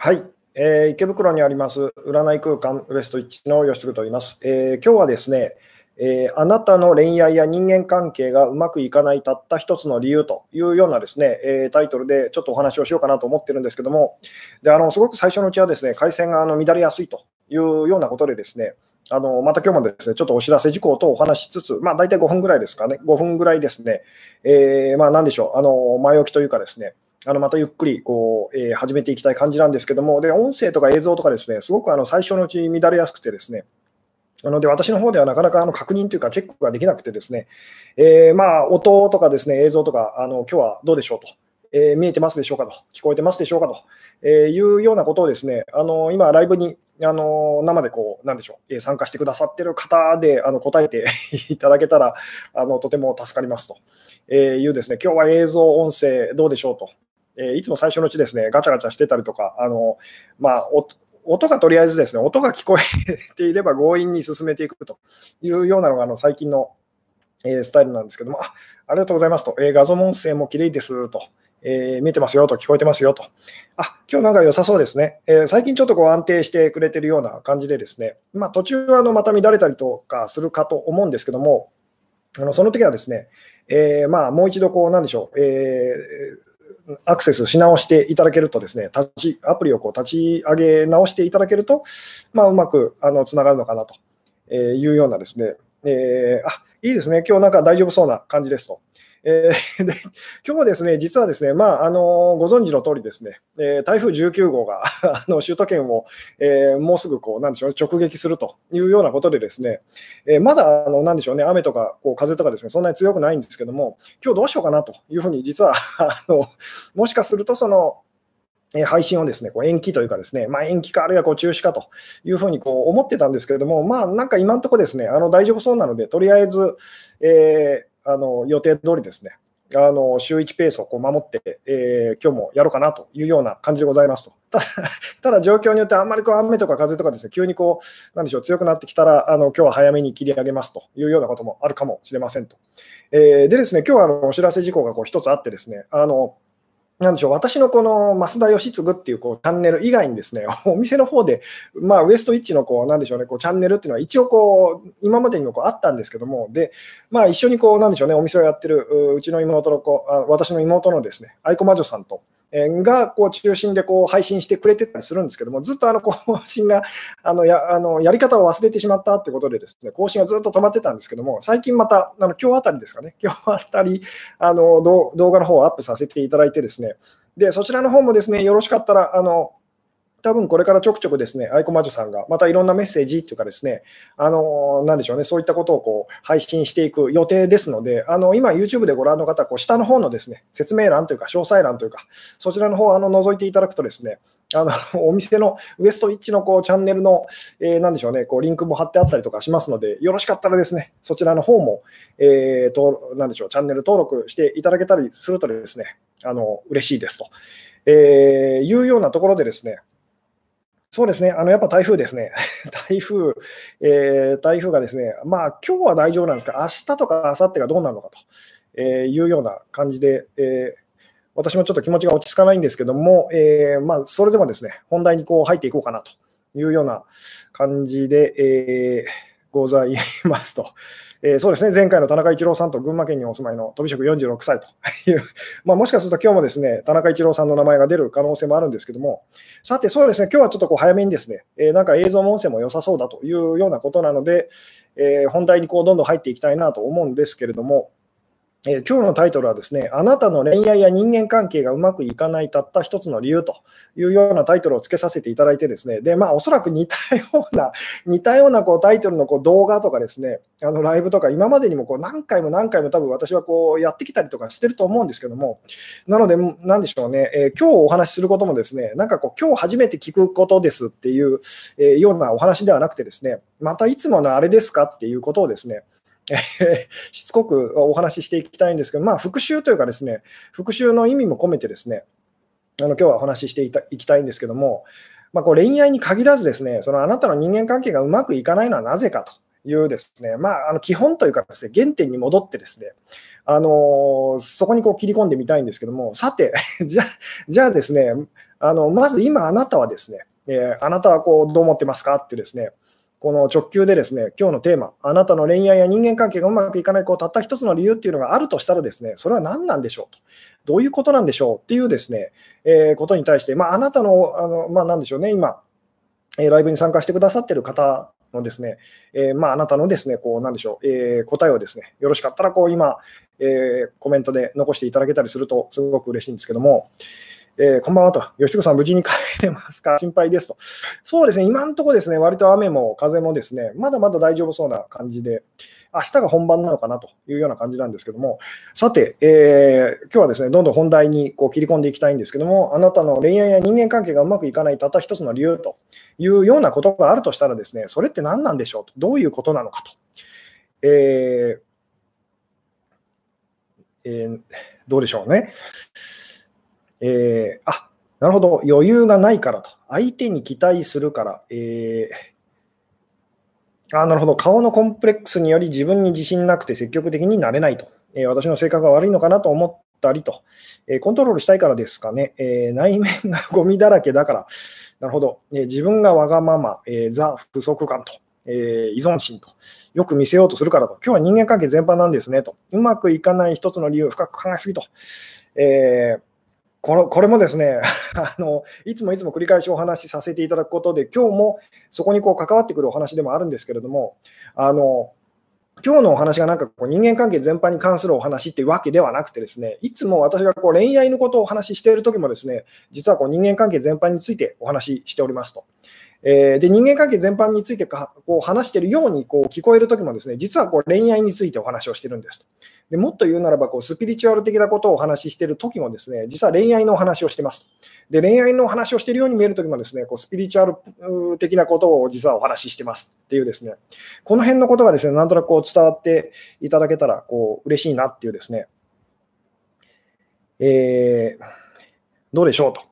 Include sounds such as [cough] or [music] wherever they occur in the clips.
はい、えー池袋にあります占い空間ウエストイッチの吉嗣と言います、えー今日はですね、えーあなたの恋愛や人間関係がうまくいかないたった一つの理由というようなですね、えータイトルでちょっとお話をしようかなと思ってるんですけども、であのすごく最初のうちはですね回線があの乱れやすいというようなことでですね、あのまた今日もですねちょっとお知らせ事項とお話しつつ、まあ、大体5分ぐらいですかね、5分ぐらいですね、えーまあ、なんでしょう、あの前置きというかですね、あのまたゆっくりこう、えー始めていきたい感じなんですけども、で音声とか映像とかですね、すごくあの最初のうち乱れやすくてですね、なので私の方ではなかなかあの確認というかチェックができなくてですね、えーまあ音とかですね映像とかあの今日はどうでしょうと、えー見えてますでしょうかと、聞こえてますでしょうかと、えいうようなことをですね、あの今ライブにあの生でこうなんでしょう、え参加してくださってる方であの答えて [laughs] いただけたらあのとても助かりますと、えいうですね、今日は映像音声どうでしょうと。えーいつも最初のうちですね、ガチャガチャしてたりとか、あのまあ、音がとりあえずですね、音が聞こえていれば強引に進めていくというようなのがあの最近の、えスタイルなんですけども、あありがとうございますと、えー画像も音声も綺麗ですと、えー見えてますよと、聞こえてますよと、あ今日なんか良さそうですね、えー最近ちょっとこう安定してくれてるような感じでですね、まあ、途中あのまた乱れたりとかするかと思うんですけども、あのその時はですね、えーまあ、もう一度こう、なんでしょう、えーアクセスし直していただけるとですね、立ちアプリをこう立ち上げ直していただけると、まあ、うまくあのつながるのかなというようなですね、えーあいいですね、今日なんか大丈夫そうな感じですと。えーで今日ですね、実はですね、まあ、あのご存知の通りですね、えー台風19号があの首都圏を、えーもうすぐこうなんでしょう直撃するというようなことでですね、えーまだあのなんでしょうね、雨とかこう風とかですね、そんなに強くないんですけども、今日どうしようかなというふうに、実は [laughs] あのもしかするとその、え配信をですねこう延期というかですね、まあ、延期かあるいはこう中止かというふうにこう思ってたんですけれども、まあ、なんか今のところですね、あの大丈夫そうなので、とりあえず、えーあの予定通りですね、あの週1ペースをこう守って、えー今日もやろうかなというような感じでございますと。ただ、[laughs] ただ状況によってあんまりこう雨とか風とかですね、急にこう、なんでしょう、強くなってきたら、あの今日は早めに切り上げますというようなこともあるかもしれませんと。えーでですね、今日はあのお知らせ事項がこう一つあってですね、あのなんでしょう私のこの増田義継っていうこうチャンネル以外にですね、[laughs] お店の方で、まあ、ウエストイッチのこうなんでしょうね、こうチャンネルっていうのは一応こう今までにもこうあったんですけども、で、まあ、一緒にこうなんでしょうね、お店をやってるううちの妹の子、あ私の妹のですね、愛子魔女さんと。がこう中心でこう配信してくれてたりするんですけども、ずっとあの更新 [laughs] があのやあのやり方を忘れてしまったってことで、ですね更新がずっと止まってたんですけども、最近また、あの今日あたりですかね、[laughs] 今日あたりあの動画の方をアップさせていただいて、ですねでそちらの方もですねよろしかったら、あの多分これからちょくちょくですね、愛子魔女さんがまたいろんなメッセージっていうかですね、あのなんでしょうね、そういったことをこう配信していく予定ですので、あの今 YouTube でご覧の方、こう下の方のですね、説明欄というか詳細欄というか、そちらの方あの覗いていただくとですね、あの [laughs] お店のウエストイッチのこうチャンネルの、えーなんでしょうね、こうリンクも貼ってあったりとかしますので、よろしかったらですね、そちらの方も、えーとなんでしょう、チャンネル登録していただけたりするとですね、あの嬉しいですと、えーいうようなところでですね、そうですね、あのやっぱ台風ですね、[laughs] 台風、えー台風がですね、まあ今日は大丈夫なんですが、明日とか明後日がどうなるのかと、えーいうような感じで、えー私もちょっと気持ちが落ち着かないんですけども、えーまあ、それでもですね、本題にこう入っていこうかなというような感じで、えーございますと。えーそうですね、前回の田中一郎さんと群馬県にお住まいの飛び職46歳という、[laughs] まあ、もしかすると今日もですね、田中一郎さんの名前が出る可能性もあるんですけども、さて、そうですね、今日はちょっとこう早めにですね、えーなんか映像も音声も良さそうだというようなことなので、えー本題にこうどんどん入っていきたいなと思うんですけれども、えー今日のタイトルはですね、あなたの恋愛や人間関係がうまくいかないたった一つの理由というようなタイトルをつけさせていただいてですね、で、まあ、おそらく似たような、[laughs] 似たようなこうタイトルのこう動画とかですね、あのライブとか、今までにもこう何回も何回も多分私はこうやってきたりとかしてると思うんですけども、なので、なんでしょうね、えー今日お話しすることもですね、なんかこう、今日初めて聞くことですっていう、えーようなお話ではなくてですね、またいつものあれですかっていうことをですね、[laughs] しつこくお話ししていきたいんですけど、まあ、復習というかですね、復習の意味も込めてですね、あの今日はお話ししていたいきたいんですけども、まあ、こう恋愛に限らずですね、そのあなたの人間関係がうまくいかないのはなぜかというですね、まあ、あの基本というかですね、原点に戻ってですね、あのそこにこう切り込んでみたいんですけども、さて、[laughs] じゃじゃあですね、あのまず今あなたはですね、えー、あなたはこうどう思ってますかってですね、この直球でですね、今日のテーマ、あなたの恋愛や人間関係がうまくいかないこうたった一つの理由っていうのがあるとしたらですね、それは何なんでしょうと。どういうことなんでしょうっていうですね、えー、ことに対して、まあ、あなたの、あのまあ、なんでしょうね、今、えライブに参加してくださってる方のですね、えー、まあ、あなたのですね、こう、なんでしょう、えー、答えをですね、よろしかったら、こう、今、え、コメントで残していただけたりすると、すごく嬉しいんですけども、えー、こんばんはと、吉子さん、無事に帰れますか？[laughs] 心配ですと。そうですね、今のところですね、割と雨も風もですね、まだまだ大丈夫そうな感じで、明日が本番なのかなというような感じなんですけども、さて、えー、今日はですね、どんどん本題にこう切り込んでいきたいんですけども、あなたの恋愛や人間関係がうまくいかないたった一つの理由というようなことがあるとしたらですね、それって何なんでしょうと、どういうことなのかと？えーえー、どうでしょうね。えー、あなるほど、余裕がないからと、相手に期待するから、えー、あなるほど、顔のコンプレックスにより自分に自信なくて積極的になれないと、えー、私の性格が悪いのかなと思ったりと、え、コントロールしたいからですかね、え内面がゴミだらけだから、なるほど、え自分がわがまま、えザ不足感と。え依存心と、よく見せようとするからと、今日は人間関係全般なんですねと、うまくいかない一つの理由、深く考えすぎと、えー、これこれもですね [laughs] あの、いつもいつも繰り返しお話しさせていただくことで、今日もそこにこう関わってくるお話でもあるんですけれども、あの今日のお話がなんかこう人間関係全般に関するお話っていうわけではなくてですね、いつも私がこう恋愛のことをお話ししている時もですね、実はこう人間関係全般についてお話ししておりますと。えー、で人間関係全般についてかこう話しているようにこう聞こえるときもですね実はこう恋愛についてお話をしているんですと。でもっと言うならばこうスピリチュアル的なことをお話ししているときもですね実は恋愛のお話をしてます。で恋愛のお話をしているように見えるときもですねこうスピリチュアル的なことを実はお話ししてますっていうですねこの辺のことがですねなんとなくこう伝わっていただけたらこう嬉しいなっていうですね、えー、どうでしょうと。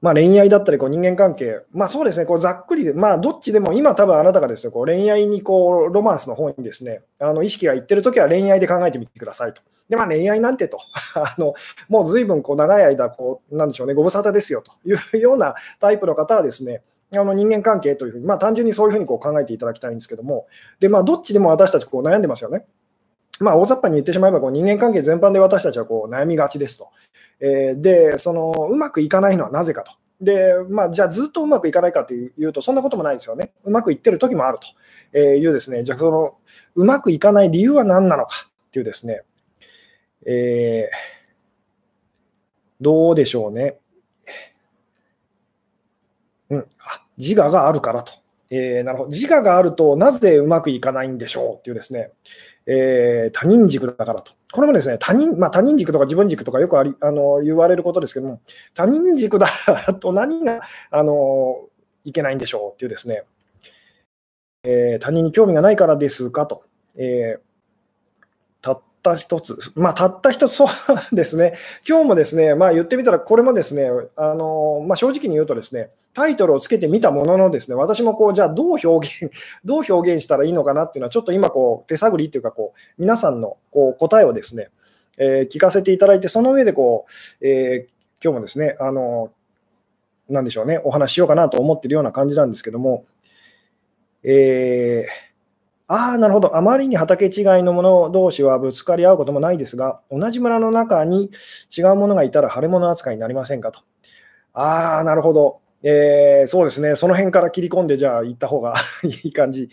まあ、恋愛だったりこう人間関係、まあ、そうですね、こうざっくりで、まあ、どっちでも、今、多分あなたがですねこう恋愛にこうロマンスの方にですねあの意識がいってるときは恋愛で考えてみてくださいと。で、まあ、恋愛なんてと、[laughs] あのもうずいぶんこう長い間こう、なんでしょうね、ご無沙汰ですよと。いうようなタイプの方はですね、あの人間関係というふうに、まあ、単純にそういうふうにこう考えていただきたいんですけども、でまあ、どっちでも私たちこう悩んでますよね。まあ、大雑把に言ってしまえばこう人間関係全般で私たちはこう悩みがちですと。えー、でその、うまくいかないのはなぜかと。で、まあ、じゃあずっとうまくいかないかというと、そんなこともないですよね。うまくいってる時もあるというですね、じゃあその、うまくいかない理由は何なのかっていうですね、えー、どうでしょうね。うん、あ自我があるからと。えー、なるほど。自我があると、なぜうまくいかないんでしょうっていうですね、えー、他人軸だからと。これもですね、他人、まあ、他人軸とか自分軸とかよくありあの言われることですけども、他人軸だと何があのいけないんでしょうっていうですね、えー、他人に興味がないからですかと。えーたった一つ、まあ、たった一つ、そうですね、今日もですね、まあ、言ってみたら、これもですね、あのまあ、正直に言うとですね、タイトルをつけてみたもののですね、私もこう、じゃあどう表現、[laughs] どう表現したらいいのかなっていうのは、ちょっと今こう、手探りっていうかこう、皆さんのこう答えをですね、えー、聞かせていただいて、その上でこう、えー、今日もですね、あのなんでしょうね、お話ししようかなと思ってるような感じなんですけども、えーああ、なるほど。あまりに畑違いのもの同士はぶつかり合うこともないですが、同じ村の中に違うものがいたら腫れ物扱いになりませんかと。ああ、なるほど。えー、そうですね。その辺から切り込んで、じゃあ行った方が [laughs] いい感じ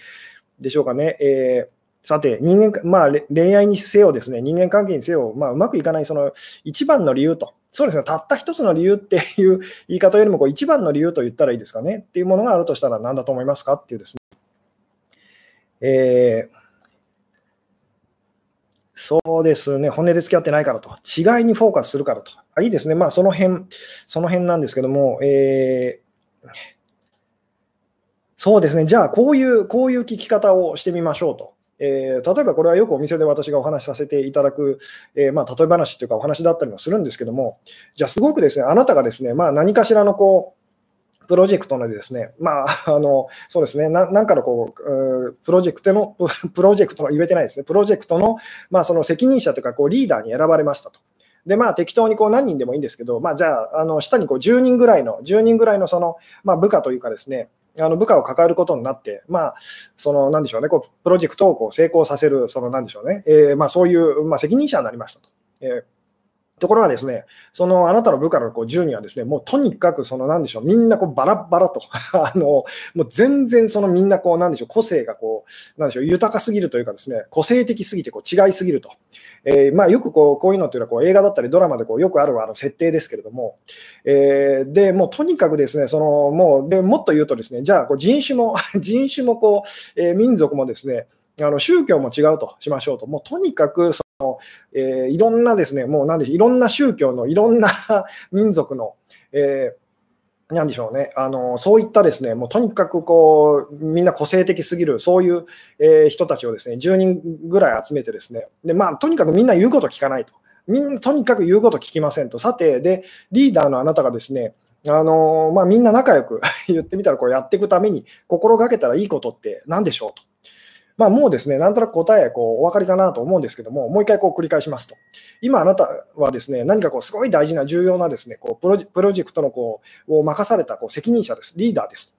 でしょうかね。えー、さて、人間、まあ、恋愛にせよですね、人間関係にせよ、まあ、うまくいかないその一番の理由と、そうですね、たった一つの理由っていう言い方よりも、こう一番の理由と言ったらいいですかねっていうものがあるとしたら何だと思いますか？っていうですね。えー、そうですね、本音で付き合ってないからと、違いにフォーカスするからと、あいいですね、まあその辺、その辺なんですけども、えー、そうですね、じゃあこういう、こういう聞き方をしてみましょうと。えー、例えばこれはよくお店で私がお話しさせていただく、えー、まあ、例え話というかお話だったりもするんですけども、じゃあすごくですね、あなたがですね、まあ、何かしらのこうプロジェクトのですね、まあ、[laughs] あの、そうですね、ななんかのこう、プロジェクトの、[laughs] プロジェクトの、言えてないですね、プロジェクトの、まあ、その責任者というか、こう、リーダーに選ばれましたと。で、まあ、適当にこう何人でもいいんですけど、まあ、じゃあ、あの下にこう10人ぐらいの、10人ぐらいのその、まあ、部下というかですね、あの部下を抱えることになって、まあ、その、なんでしょうね、こうプロジェクトをこう成功させる、その、なんでしょうね、えー、まあ、そういう、まあ、責任者になりましたと。えーところがですね、そのあなたの部下のこう10人はですね、もうとにかくそのなんでしょう、みんなこうバラバラと、[laughs] あのもう全然そのみんなこうなんでしょう、個性がこう、なんでしょう、豊かすぎるというかですね、個性的すぎてこう違いすぎると。えー、まあ、よくこうこういうのっていうのはこう映画だったりドラマでこうよくあるあの設定ですけれども、えー、でもうとにかくですね、そのもうでもっと言うとですね、じゃあこう人種も [laughs] 人種もこう、えー、民族もですね、あの宗教も違うとしましょうと、もうとにかくの、えー、いろんなですね、もうなんでいろんな宗教のいろんな [laughs] 民族の、えー、なんでしょうね、あのそういったですね、もうとにかくこうみんな個性的すぎる、そういう、えー、人たちをですね10人ぐらい集めて、ですねで、まあ、とにかくみんな言うこと聞かないと、みんなとにかく言うこと聞きませんと、さて、でリーダーのあなたがですね、あのまあ、みんな仲良く [laughs] 言ってみたらこうやっていくために心がけたらいいことって何でしょうと。まあ、もうですね、なんとなく答えこうお分かりかなと思うんですけども、もう一回こう繰り返しますと。今、あなたはですね、何かこうすごい大事な重要なですねこうプロジェクトのこうを任されたこう責任者です、リーダーです。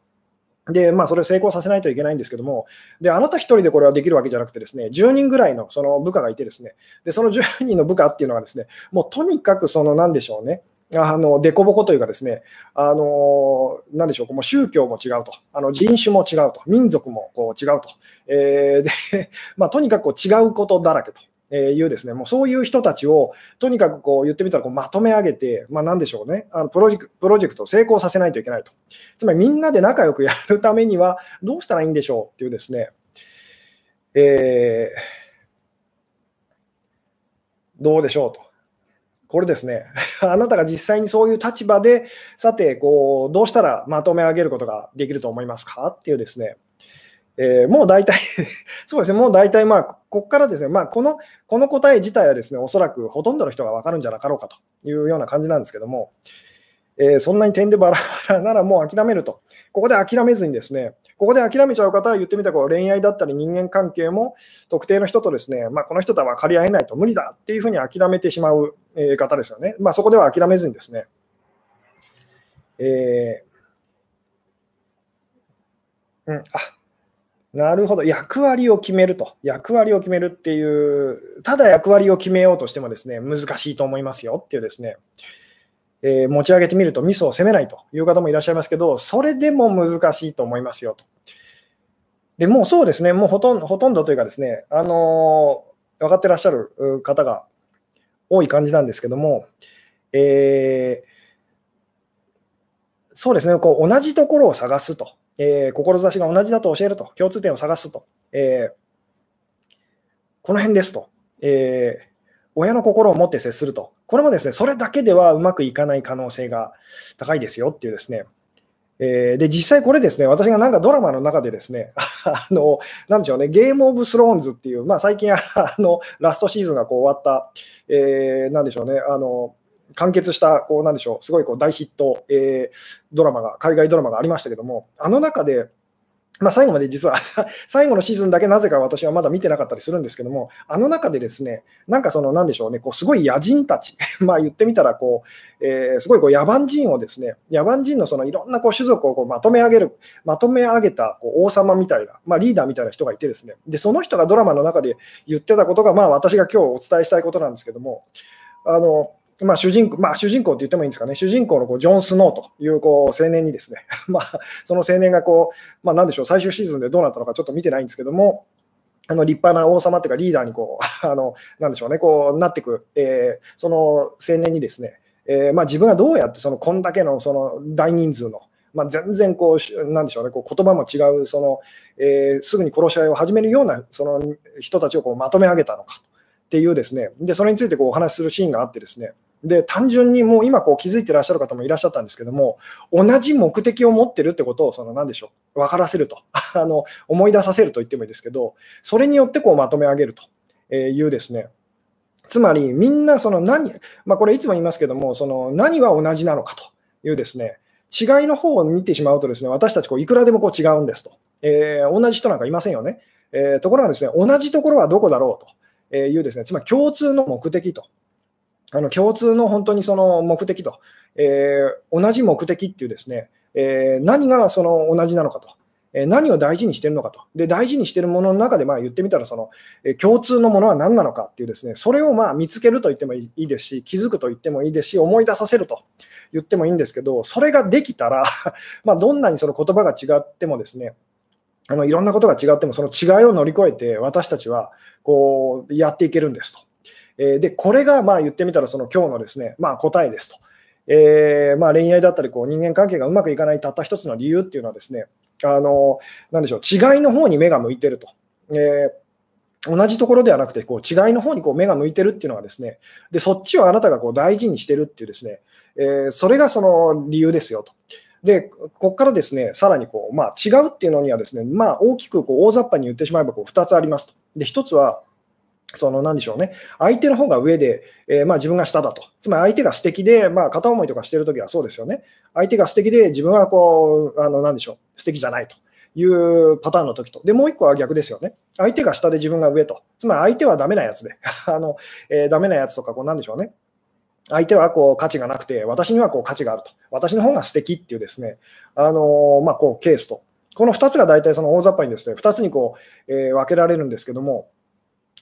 で、まあ、それを成功させないといけないんですけども、で、あなた一人でこれはできるわけじゃなくてですね、10人ぐらいのその部下がいてですね、で、その10人の部下っていうのはですね、もうとにかくその、なんでしょうね、あの凸凹というかですね、あのなんでしょう、もう宗教も違うと、あの人種も違うと、民族もこう違うと、えー、[laughs] でまあ、とにかくこう違うことだらけと。えいうですね、もうそういう人たちをとにかくこう言ってみたらこうまとめ上げて、まあ、なんでしょうねあのプロジェク、プロジェクトを成功させないといけないと。つまりみんなで仲良くやるためにはどうしたらいいんでしょうっていうですね、えー、どうでしょうと。これですね、[laughs] あなたが実際にそういう立場で、さてこう、どうしたらまとめ上げることができると思いますかっていうですね、えー、もう大体 [laughs] そうですね、もう大体、まあ、ここからですね、まあ、このこの答え自体はですね、おそらくほとんどの人が分かるんじゃなかろうかというような感じなんですけども、えー、そんなに点でバラバラならもう諦めると。ここで諦めずにですね、ここで諦めちゃう方は言ってみたら恋愛だったり人間関係も特定の人とですね、まあ、この人とは分かり合えないと無理だっていうふうに諦めてしまう方ですよね。まあ、そこでは諦めずにですね、えー、うん、あなるほど、役割を決めると、役割を決めるっていう、ただ役割を決めようとしてもですね、難しいと思いますよっていうですね、えー、持ち上げてみるとミスを責めないという方もいらっしゃいますけど、それでも難しいと思いますよと。でもうそうですね、もうほとんどほとんどというかですね、あのー、分かってらっしゃる方が多い感じなんですけども、えー、そうですね、こう同じところを探すと、えー、志が同じだと教えると、共通点を探すと、えー、この辺ですと、え、親の心を持って接すると、これもですね、それだけではうまくいかない可能性が高いですよっていうですね、えー、で、実際これですね、私がなんかドラマの中でですね、[laughs] あの、なんでしょうね、ゲームオブスローンズっていう、まあ最近 [laughs] あの、ラストシーズンがこう終わった、えー、なんでしょうね、あの、完結した、こう、なんでしょう、すごいこう大ヒット、えー、ドラマが、海外ドラマがありましたけども、あの中で、まあ、最後まで実は [laughs] 最後のシーズンだけなぜか私はまだ見てなかったりするんですけども、あの中でですね、なんかその、なんでしょうね、こうすごい野人たち、[laughs] まあ言ってみたらこう、えー、すごいこう野蛮人をですね、野蛮人のそのいろんなこう種族をこうまとめ上げる、まとめ上げたこう王様みたいな、まあ、リーダーみたいな人がいてですね、でその人がドラマの中で言ってたことが、まあ私が今日お伝えしたいことなんですけども、あの、まあ、主人公、まあ、主人公って言ってもいいんですかね、主人公のこうジョン・スノーというこう青年にですね、[laughs] まあ、その青年がこう、まあ、なんでしょう、最終シーズンでどうなったのかちょっと見てないんですけども、あの立派な王様というかリーダーにこう、[laughs] あのなんでしょうね、こうなっていく、えー、その青年にですね、えーまあ、自分がどうやってそのこんだけのその大人数の、まあ、全然こう、なんでしょうね、こう言葉も違うその、えー、すぐに殺し合いを始めるようなその人たちをこうまとめ上げたのかっていうですね、でそれについてこうお話しするシーンがあってですね、で単純にもう今こう気づいてらっしゃる方もいらっしゃったんですけども、同じ目的を持ってるってことを、その何でしょう、分からせると [laughs] あの、思い出させると言ってもいいですけど、それによってこうまとめ上げるというですね、つまりみんなその何、まあ、これいつも言いますけども、その何は同じなのかというですね、違いの方を見てしまうとですね、私たちこういくらでもこう違うんですと。えー、同じ人なんかいませんよね。えー、ところがですね、同じところはどこだろうというですね、つまり共通の目的と。あの共通の本当にその目的と、えー、同じ目的っていうですね、えー、何がその同じなのかとえ。何を大事にしてるのかと。で、大事にしてるものの中で、まあ言ってみたら、その、え共通のものは何なのかっていうですね、それをまあ見つけると言ってもいいですし、気づくと言ってもいいですし、思い出させると言ってもいいんですけど、それができたら [laughs] まどんなにその言葉が違ってもですね、あのいろんなことが違っても、その違いを乗り越えて、私たちはこうやっていけるんですと。えで、これがまあ言ってみたら、その今日のですね、まあ、答えですと。えー、まあ、恋愛だったりこう人間関係がうまくいかないたった一つの理由っていうのはですね、あのなでしょう違いの方に目が向いてると。えー同じところではなくてこう違いの方にこう目が向いてるっていうのがですねでそっちをあなたがこう大事にしてるっていうですね、えー、それがその理由ですよと。でここからですねさらにこう、まあ、違うっていうのにはですね、まあ、大きくこう大雑把に言ってしまえばこう2つありますと。で1つはその何でしょうね、相手の方が上で、えー、まあ、自分が下だと、つまり相手が素敵で、まあ、片思いとかしてるときはそうですよね、相手が素敵で、自分はこう、あの何でしょう、素敵じゃないと。いうパターンの時と、でもう一個は逆ですよね、相手が下で自分が上と、つまり相手はダメなやつで、[laughs] あのえー、ダメなやつとか、こうなんでしょうね、相手はこう価値がなくて、私にはこう価値があると、私の方が素敵っていうですね、あのまあ、こうケースと、この2つが大体その大雑把にですね、2つにこう、えー、分けられるんですけども、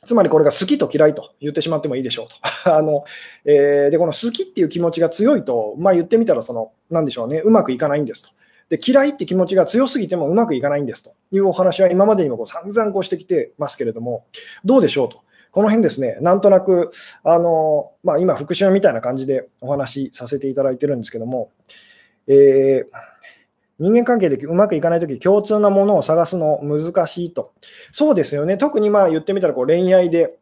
つまりこれが好きと嫌いと言ってしまってもいいでしょうと。[laughs] あのえー、で、この好きっていう気持ちが強いと、まあ、言ってみたらその、なんでしょうね、うまくいかないんですと。で嫌いって気持ちが強すぎてもうまくいかないんですというお話は今までにもこう散々こうしてきてますけれども、どうでしょうと。この辺ですね、なんとなく、あのまあ、今、復習みたいな感じでお話しさせていただいてるんですけども、えー人間関係でうまくいかないとき、共通なものを探すの難しいと。そうですよね。特にまあ言ってみたらこう恋愛で、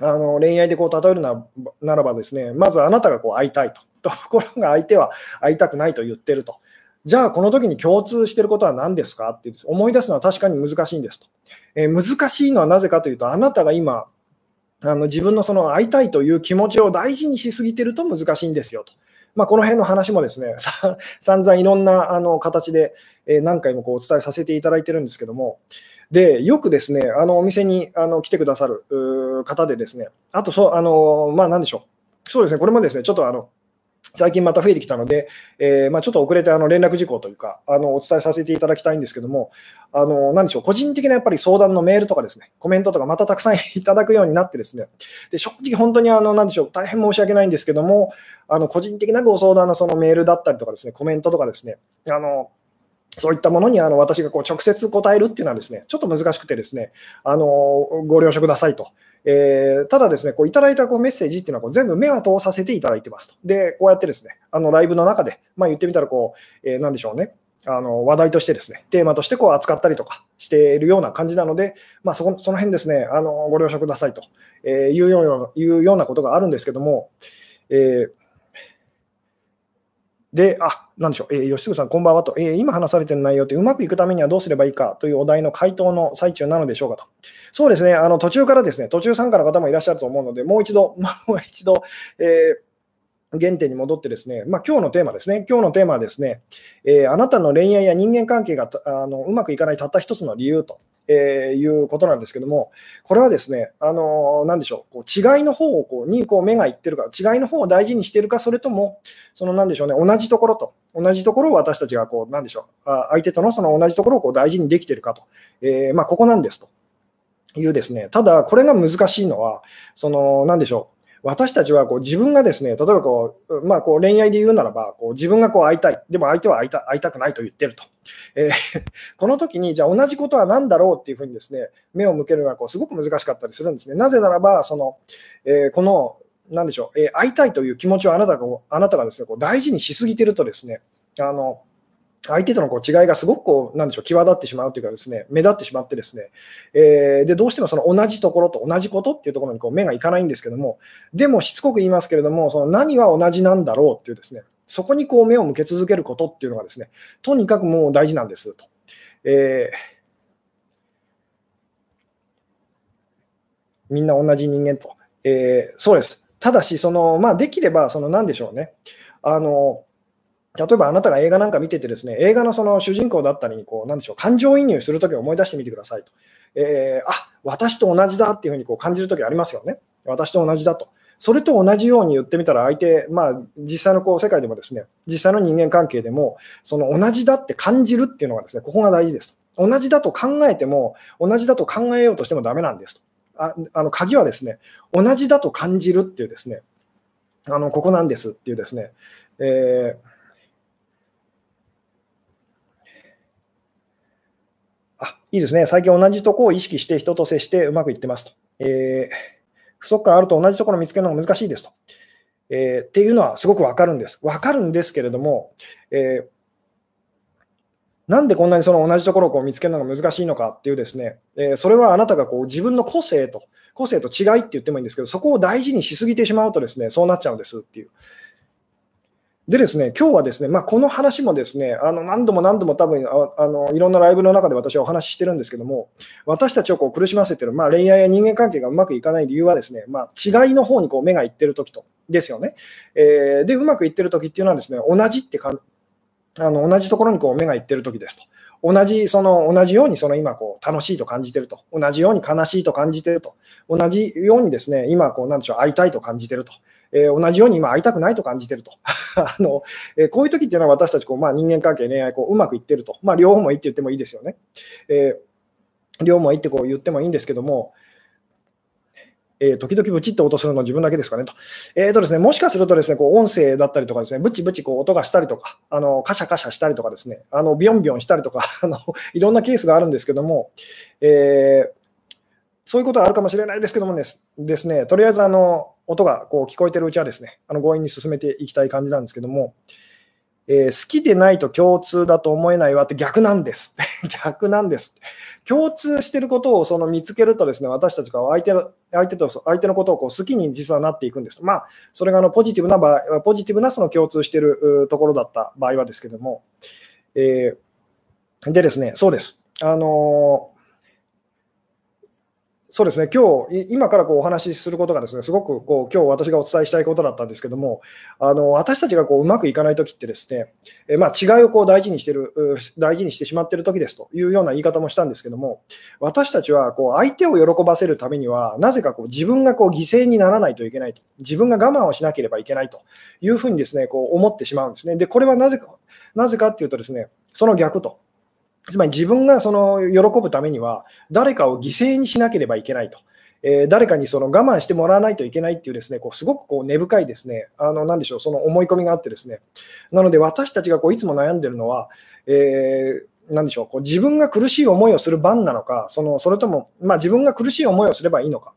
あの恋愛でこう例えるなならばですね、まずあなたがこう会いたいと。[laughs] ところが相手は会いたくないと言ってると。じゃあ、この時に共通してることは何ですかって思い出すのは確かに難しいんですと。えー、難しいのはなぜかというと、あなたが今、あの自分のその会いたいという気持ちを大事にしすぎてると難しいんですよと。まあ、この辺の話もですね、[laughs] さ散々いろんなあの形で、え何回もこうお伝えさせていただいてるんですけども、でよくですね、あのお店にあの来てくださる方でですね、あとそう、あのまあ、なんでしょう、そうですね、これもですね、ちょっとあの最近また増えてきたので、えー、まあ、ちょっと遅れてあの連絡事項というか、あのお伝えさせていただきたいんですけども、あの何でしょう、個人的なやっぱり相談のメールとかですね、コメントとかまたたくさんいただくようになってですね、で正直本当にあの何でしょう、大変申し訳ないんですけども、あの個人的なご相談のそのメールだったりとかですね、コメントとかですね、あのそういったものにあの私がこう直接答えるっていうのはですね、ちょっと難しくてですね、あのご了承くださいと。えー、ただですね、こういただいたこうメッセージっていうのはこう全部目は通させていただいてますと。で、こうやってですね、あのライブの中で、まあ、言ってみたらこう、えー、なんでしょうね、あの話題としてですね、テーマとしてこう扱ったりとかしているような感じなので、まあ、そこその辺ですね、あのご了承くださいとえいうようないうようなことがあるんですけども、えーで、あ、なんでしょう、えー、吉純さん、こんばんはと、えー、今話されてる内容ってうまくいくためにはどうすればいいかというお題の回答の最中なのでしょうかと。そうですね、あの途中からですね、途中参加の方もいらっしゃると思うので、もう一度、もう一度、えー、原点に戻ってですね、まあ、今日のテーマですね、今日のテーマはですね、え、あなたの恋愛や人間関係があのうまくいかないたった一つの理由と。えー、いうことなんですけども、これはですね、あのー、でしょう、こう違いの方をこうにこう目がいってるか、違いの方を大事にしてるか、それとも、そのなんでしょうね、同じところと、同じところを私たちがこう、なんでしょう、あ相手とのその同じところをこう大事にできてるかと、えー、まあ、ここなんですというですね、ただ、これが難しいのは、その、なんでしょう、私たちはこう自分がですね、例えばこう、まあ、こう恋愛で言うならば、こう自分がこう会いたい、でも相手は会いた会いたくないと言ってると。えー、[laughs] この時に、じゃあ同じことは何だろうっていうふうにですね、目を向けるのがこうすごく難しかったりするんですね。なぜならば、その、えー、この、なんでしょう、えー、会いたいという気持ちをあなたがあなたがですね、こう大事にしすぎてるとですね、あの、相手とのこう違いがすごくこうなんでしょう際立ってしまうというかですね目立ってしまってですね、えー、でどうしてもその同じところと同じことっていうところにこう目がいかないんですけどもでもしつこく言いますけれどもその何は同じなんだろうっていうですねそこにこう目を向け続けることっていうのがですねとにかくもう大事なんですと。えー、みんな同じ人間と、えー、そうです。ただし、そのまあ、できれば、その何でしょうね。あの例えばあなたが映画なんか見ててですね、映画のその主人公だったりにこう、なんでしょう、感情移入するときを思い出してみてくださいと。えー、あ私と同じだっていうふうにこう感じるときありますよね。私と同じだと。それと同じように言ってみたら、相手、まあ、実際のこう世界でもですね、実際の人間関係でも、その同じだって感じるっていうのがですね、ここが大事ですと。同じだと考えても、同じだと考えようとしてもダメなんですと。ああの鍵はですね、同じだと感じるっていうですね、あのここなんですっていうですね、えーいいですね。最近同じとこを意識して人と接してうまくいってますと。えー、不足感あると同じところを見つけるのが難しいですと。えー、っていうのはすごくわかるんです。わかるんですけれども、えー、なんでこんなにその同じところをこう見つけるのが難しいのかっていうですね、えー、それはあなたがこう自分の個性と、個性と違いって言ってもいいんですけど、そこを大事にしすぎてしまうとですね、そうなっちゃうんですっていう。でですね、今日はですね、まあ、この話もですね、あの何度も何度も多分ああのいろんなライブの中で私はお話ししてるんですけども、私たちをこう苦しませてる、まあ、恋愛や人間関係がうまくいかない理由はですね、まあ、違いの方にこう目がいってる時と、ですよね。えー、で、うまくいってる時っていうのはですね、同じってかあの同じところにこう目がいってる時ですと。同じその同じようにその今こう楽しいと感じてると、同じように悲しいと感じてると、同じようにですね今こうなんでしょう会いたいと感じてると、えー、同じように今会いたくないと感じてると。[laughs] あのえー、こういう時っていうのは私たちこう、まあ、人間関係、恋愛こううまくいってると。まあ、両方もいいって言ってもいいですよね。えー、両方もいいってこう言ってもいいんですけども、えー、時々ブチッと音するの自分だけですかねと。えーとですね、もしかするとですね、こう音声だったりとかですね、ブチブチこう音がしたりとか、あのカシャカシャしたりとかですね、あのビヨンビヨンしたりとか [laughs] あの、いろんなケースがあるんですけども、えー、そういうことはあるかもしれないですけどもですですね、とりあえずあの音がこう聞こえてるうちはですね、あの強引に進めていきたい感じなんですけども、えー、好きでないと共通だと思えないわって逆なんです。[laughs] 逆なんです。共通してることをその見つけるとですね、私たちが相手の相手と相手のことをこう好きに実はなっていくんです。まあ、それがあのポジティブな場合、ポジティブなその共通してるところだった場合はですけども、えー、でですね、そうです。あのそうですね、今日今からこうお話しすることがですねすごくこう今日私がお伝えしたいことだったんですけども、あの私たちがこううまくいかないときってですね、えまあ、違いをこう大事にしてる大事にしてしまっているときですというような言い方もしたんですけども、私たちはこう相手を喜ばせるためには、なぜかこう自分がこう犠牲にならないといけないと、自分が我慢をしなければいけないというふうにですねこう思ってしまうんですね。で、これはなぜかなぜかっていうとですね、その逆と。つまり自分がその喜ぶためには、誰かを犠牲にしなければいけないと。えー、誰かにその我慢してもらわないといけないっていうですね、こうすごくこう根深いですね、あの、なでしょう、その思い込みがあってですね。なので私たちがこういつも悩んでるのは、えー、なんでしょう、こう自分が苦しい思いをする番なのか、そのそれとも、まあ、自分が苦しい思いをすればいいのか、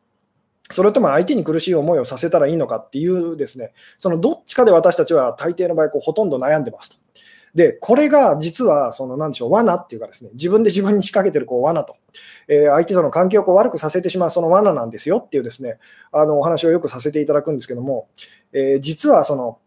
それとも相手に苦しい思いをさせたらいいのかっていうですね、そのどっちかで私たちは大抵の場合こう、ほとんど悩んでますと。で、これが実は、その、なんでしょう、罠っていうかですね、自分で自分に仕掛けてるこう罠と、えー、相手との関係をこう悪くさせてしまうその罠なんですよっていうですね、あの、お話をよくさせていただくんですけども、えー、実はその、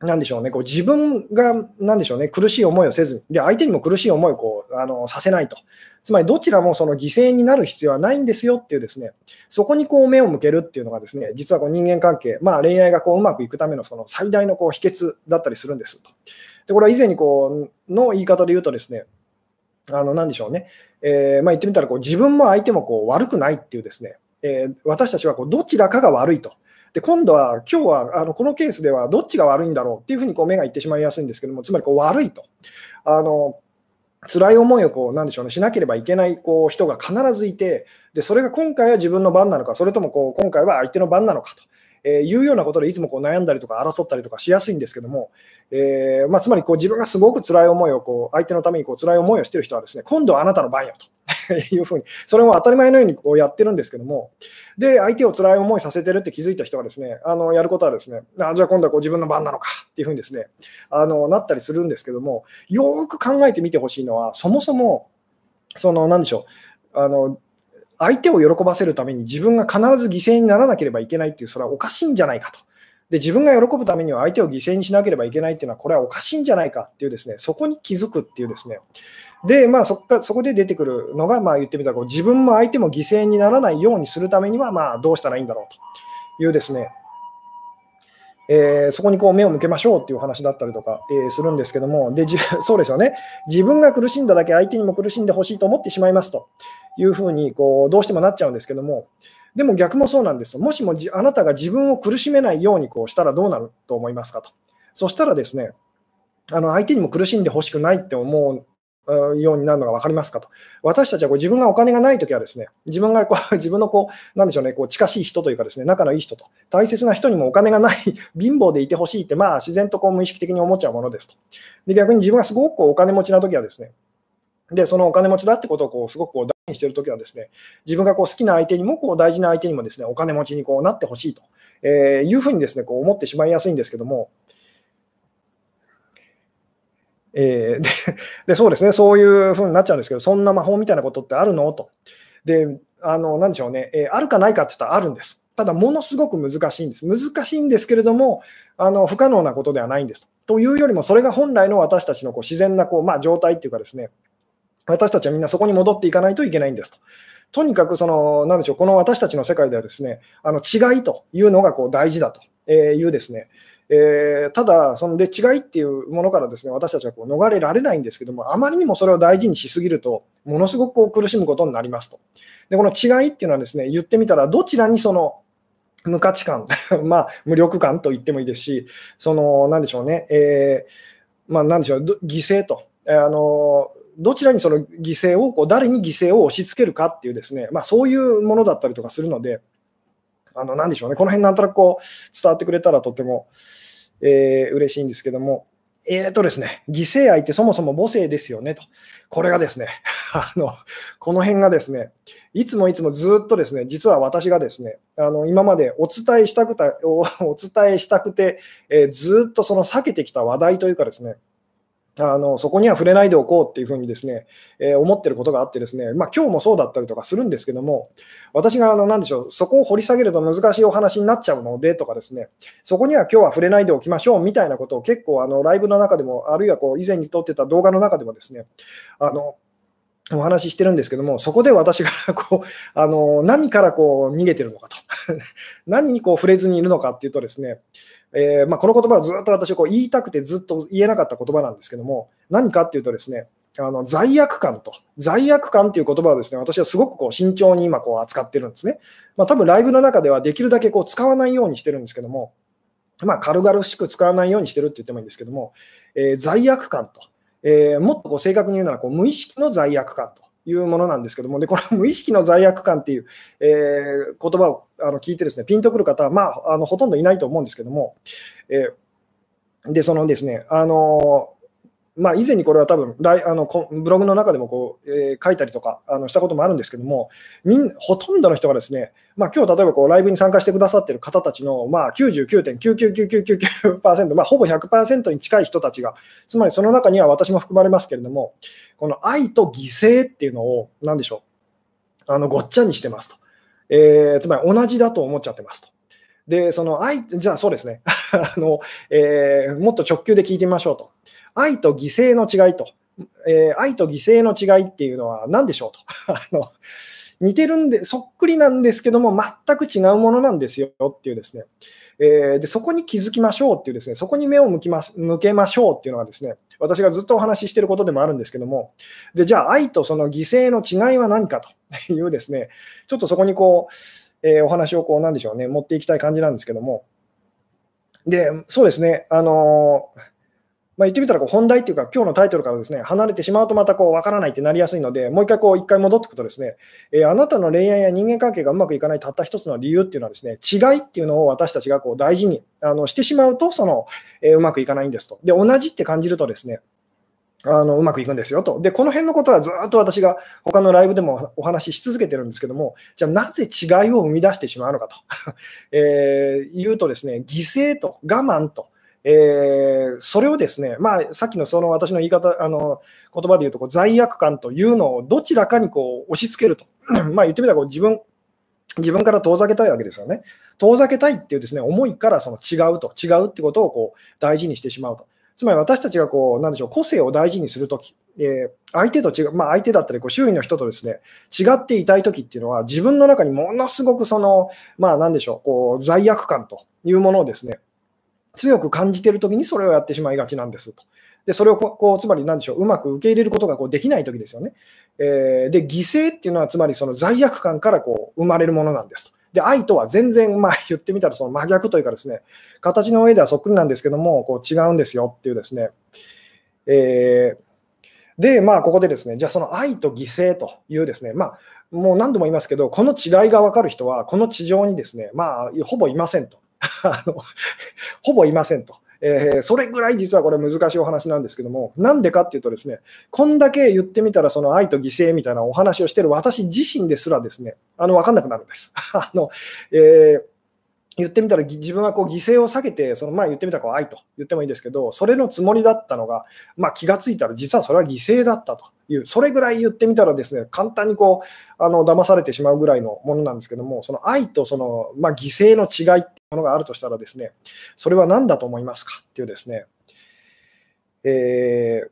なんでしょうね、こう自分が、なんでしょうね、苦しい思いをせずで、相手にも苦しい思いをこうあのさせないと。つまり、どちらもその犠牲になる必要はないんですよっていうですね、そこにこう目を向けるっていうのがですね、実はこう人間関係、まあ恋愛がこううまくいくためのその最大のこう秘訣だったりするんですと。で、これは以前にこうの言い方で言うとですね、あの、なでしょうね、えー、まあ、言ってみたらこう自分も相手もこう悪くないっていうですね、えー、私たちはこうどちらかが悪いと。で今度は、今日はあのこのケースではどっちが悪いんだろうっていうふうにこう目がいってしまいやすいんですけども、つまりこう悪いと。あの辛い思いをこうなんでしょう、ね、しなければいけないこう人が必ずいてで、それが今回は自分の番なのか、それともこう今回は相手の番なのかと。えー、いうようなことでいつもこう悩んだりとか争ったりとかしやすいんですけども、えーまあ、つまりこう自分がすごく辛い思いをこう相手のためにこう辛い思いをしてる人はですね今度はあなたの番よと [laughs] いうふうにそれも当たり前のようにこうやってるんですけどもで相手を辛い思いさせてるって気づいた人はですねあのやることはですねあじゃあ今度はこう自分の番なのかっていうふうにですねあのなったりするんですけどもよく考えてみてほしいのはそもそもその何でしょうあの相手を喜ばせるために自分が必ず犠牲にならなければいけないっていう、それはおかしいんじゃないかと。で、自分が喜ぶためには相手を犠牲にしなければいけないっていうのは、これはおかしいんじゃないかっていうですね、そこに気づくっていうですね。で、まあそこか、そこで出てくるのが、まあ言ってみたら、自分も相手も犠牲にならないようにするためには、まあどうしたらいいんだろうというですね、えー、そこにこう目を向けましょうっていう話だったりとか、えー、するんですけども、で [laughs] そうですよね、自分が苦しんだだけ相手にも苦しんでほしいと思ってしまいますというふうにこうどうしてもなっちゃうんですけども、でも逆もそうなんですもしもあなたが自分を苦しめないようにこうしたらどうなると思いますかと。そしたらですね、あの相手にも苦しんでほしくないって思うようになるのが分かりますかと。私たちはこう自分がお金がないときはですね、自分がこう [laughs] 自分のこう、なんでしょうね、こう近しい人というかですね、仲のいい人と、大切な人にもお金がない、[laughs] 貧乏でいてほしいって、まあ自然とこう無意識的に思っちゃうものですと。で逆に自分がすごくお金持ちなときはですね、で、そのお金持ちだってことをこうすごくこう大事にしてるときはですね、自分がこう好きな相手にもこう大事な相手にもですね、お金持ちにこうなってほしいと、えいうふうにですね、こう思ってしまいやすいんですけども、えー、ででそうですね、そういうふうになっちゃうんですけど、そんな魔法みたいなことってあるの？と。で、あの、なんでしょうね、えー、あるかないかって言ったらあるんです。ただ、ものすごく難しいんです。難しいんですけれども、あの不可能なことではないんです。というよりも、それが本来の私たちのこう自然なこう、まあ、状態っていうかですね、私たちはみんなそこに戻っていかないといけないんですと。とにかくその、なんでしょう、この私たちの世界ではですね、あの違いというのがこう大事だというですね、えー、ただ、そので違いっていうものからですね私たちはこう逃れられないんですけども、あまりにもそれを大事にしすぎると、ものすごくこう苦しむことになりますと。で、この違いっていうのはですね言ってみたら、どちらにその無価値観、[laughs] まあ、無力感と言ってもいいですし、その、なんでしょうね、えー、まあ、なんでしょう、犠牲と、あの、どちらにその犠牲を、こう誰に犠牲を押し付けるかっていうですね、まあ、そういうものだったりとかするので、あの、なんでしょうね、この辺なんとなくこう、伝わってくれたらとても、えー、嬉しいんですけども、えーとですね、犠牲愛ってそもそも母性ですよねと。これがですね、[laughs] あの、この辺がですね、いつもいつもずっとですね、実は私がですね、あの、今までお伝えしたくた、お伝えしたくて、えー、ずっとその避けてきた話題というかですね、あのそこには触れないでおこうっていうふうにですね、えー、思ってることがあってですね、まあ今日もそうだったりとかするんですけども、私があの何でしょう、そこを掘り下げると難しいお話になっちゃうのでとかですね、そこには今日は触れないでおきましょうみたいなことを結構あのライブの中でも、あるいはこう以前に撮ってた動画の中でもですね、あのお話ししてるんですけども、そこで私が [laughs] こうあの何からこう逃げてるのかと。何にこう触れずにいるのかっていうとですね、えー、まあ、この言葉はずっと私こう言いたくてずっと言えなかった言葉なんですけども、何かっていうとですね、あの罪悪感と、罪悪感っていう言葉をですね、私はすごくこう慎重に今こう扱ってるんですね。まあ、多分ライブの中ではできるだけこう使わないようにしてるんですけども、まあ、軽々しく使わないようにしてるって言ってもいいんですけども、えー、罪悪感と、えー、もっとこう正確に言うならこう無意識の罪悪感と。いうものなんですけども、でこの無意識の罪悪感っていう、えー、言葉をあの聞いてですね、ピンとくる方は、まあ、あのほとんどいないと思うんですけども、えー、で、そのですね、あのまあ、以前にこれは多分あのブログの中でもこう、えー、書いたりとかあのしたこともあるんですけども、みんほとんどの人がですね、まあ今日例えばこうライブに参加してくださっている方たちの、まあ、99.99999%、まあ、ほぼ100%に近い人たちが、つまりその中には私も含まれますけれども、この愛と犠牲っていうのを、なんでしょう、あのごっちゃにしてますと。えー、つまり同じだと思っちゃってますと。で、その愛、じゃあそうですね [laughs] あの、えー、もっと直球で聞いてみましょうと。愛と犠牲の違いと、えー、愛と犠牲の違いっていうのは何でしょうと。[laughs] あの似てるんで、そっくりなんですけども、全く違うものなんですよっていうですね、えー、でそこに気づきましょうっていうですね、そこに目を向きます向けましょうっていうのがですね、私がずっとお話ししてることでもあるんですけども、でじゃあ、愛とその犠牲の違いは何かというですね、ちょっとそこにこう、えー、お話をこう、なんでしょうね、持っていきたい感じなんですけども、で、そうですね、あのーまあ、言ってみたらこう本題っていうか、今日のタイトルからですね離れてしまうとまたこう分からないってなりやすいので、もう一回こう一回戻っていくとですね、えー、あなたの恋愛や人間関係がうまくいかないたった一つの理由っていうのはですね、違いっていうのを私たちがこう大事にあのしてしまうとその、えー、うまくいかないんですと。で、同じって感じるとですね、あのうまくいくんですよと。で、この辺のことはずっと私が他のライブでもお話しし続けてるんですけども、じゃあなぜ違いを生み出してしまうのかと、[laughs] えー、言うとですね、犠牲と我慢と、えー、それをですね、まあ、さっきのその私の言い方、あの言葉で言うとこう罪悪感というのをどちらかにこう押し付けると、[clears throat] まあ言ってみたらこう自分自分から遠ざけたいわけですよね。遠ざけたいっていうですね思いからその違うと、違うってことをこう大事にしてしまうと。つまり私たちがこう、なんでしょう、個性を大事にするとき、えー、相手と違う、まあ、相手だったりこう周囲の人とですね違っていたいときっていうのは、自分の中にものすごくその、まあ、なんでしょう、こう罪悪感というものをですね強く感じているときにそれをやってしまいがちなんですと。で、それをこう、つまり何でしょう、うまく受け入れることがこうできないときですよね。えー、で、犠牲っていうのは、つまりその罪悪感からこう生まれるものなんですと。で、愛とは全然、まあ言ってみたらその真逆というかですね、形の上ではそっくりなんですけども、こう違うんですよっていうですね、えーで、まあ、ここでですね、じゃあその愛と犠牲というですね、まあ、もう何度も言いますけど、この違いが分かる人は、この地上にですね、まあ、ほぼいませんと。[laughs] あのほぼいませんと。えー、それぐらい実はこれ難しいお話なんですけども、なんでかっていうとですね、こんだけ言ってみたらその愛と犠牲みたいなお話をしてる私自身ですらですね、あの、わかんなくなるんです。[laughs] あの、えー言ってみたら自分はこう犠牲を避けて、その前言ってみたらこう愛と言ってもいいですけど、それのつもりだったのが、まあ、気がついたら実はそれは犠牲だったという、それぐらい言ってみたらですね、簡単にこう、あの騙されてしまうぐらいのものなんですけども、その愛とその、まあ、犠牲の違いっていうものがあるとしたらですね、それは何だと思いますかっていうですね、えー、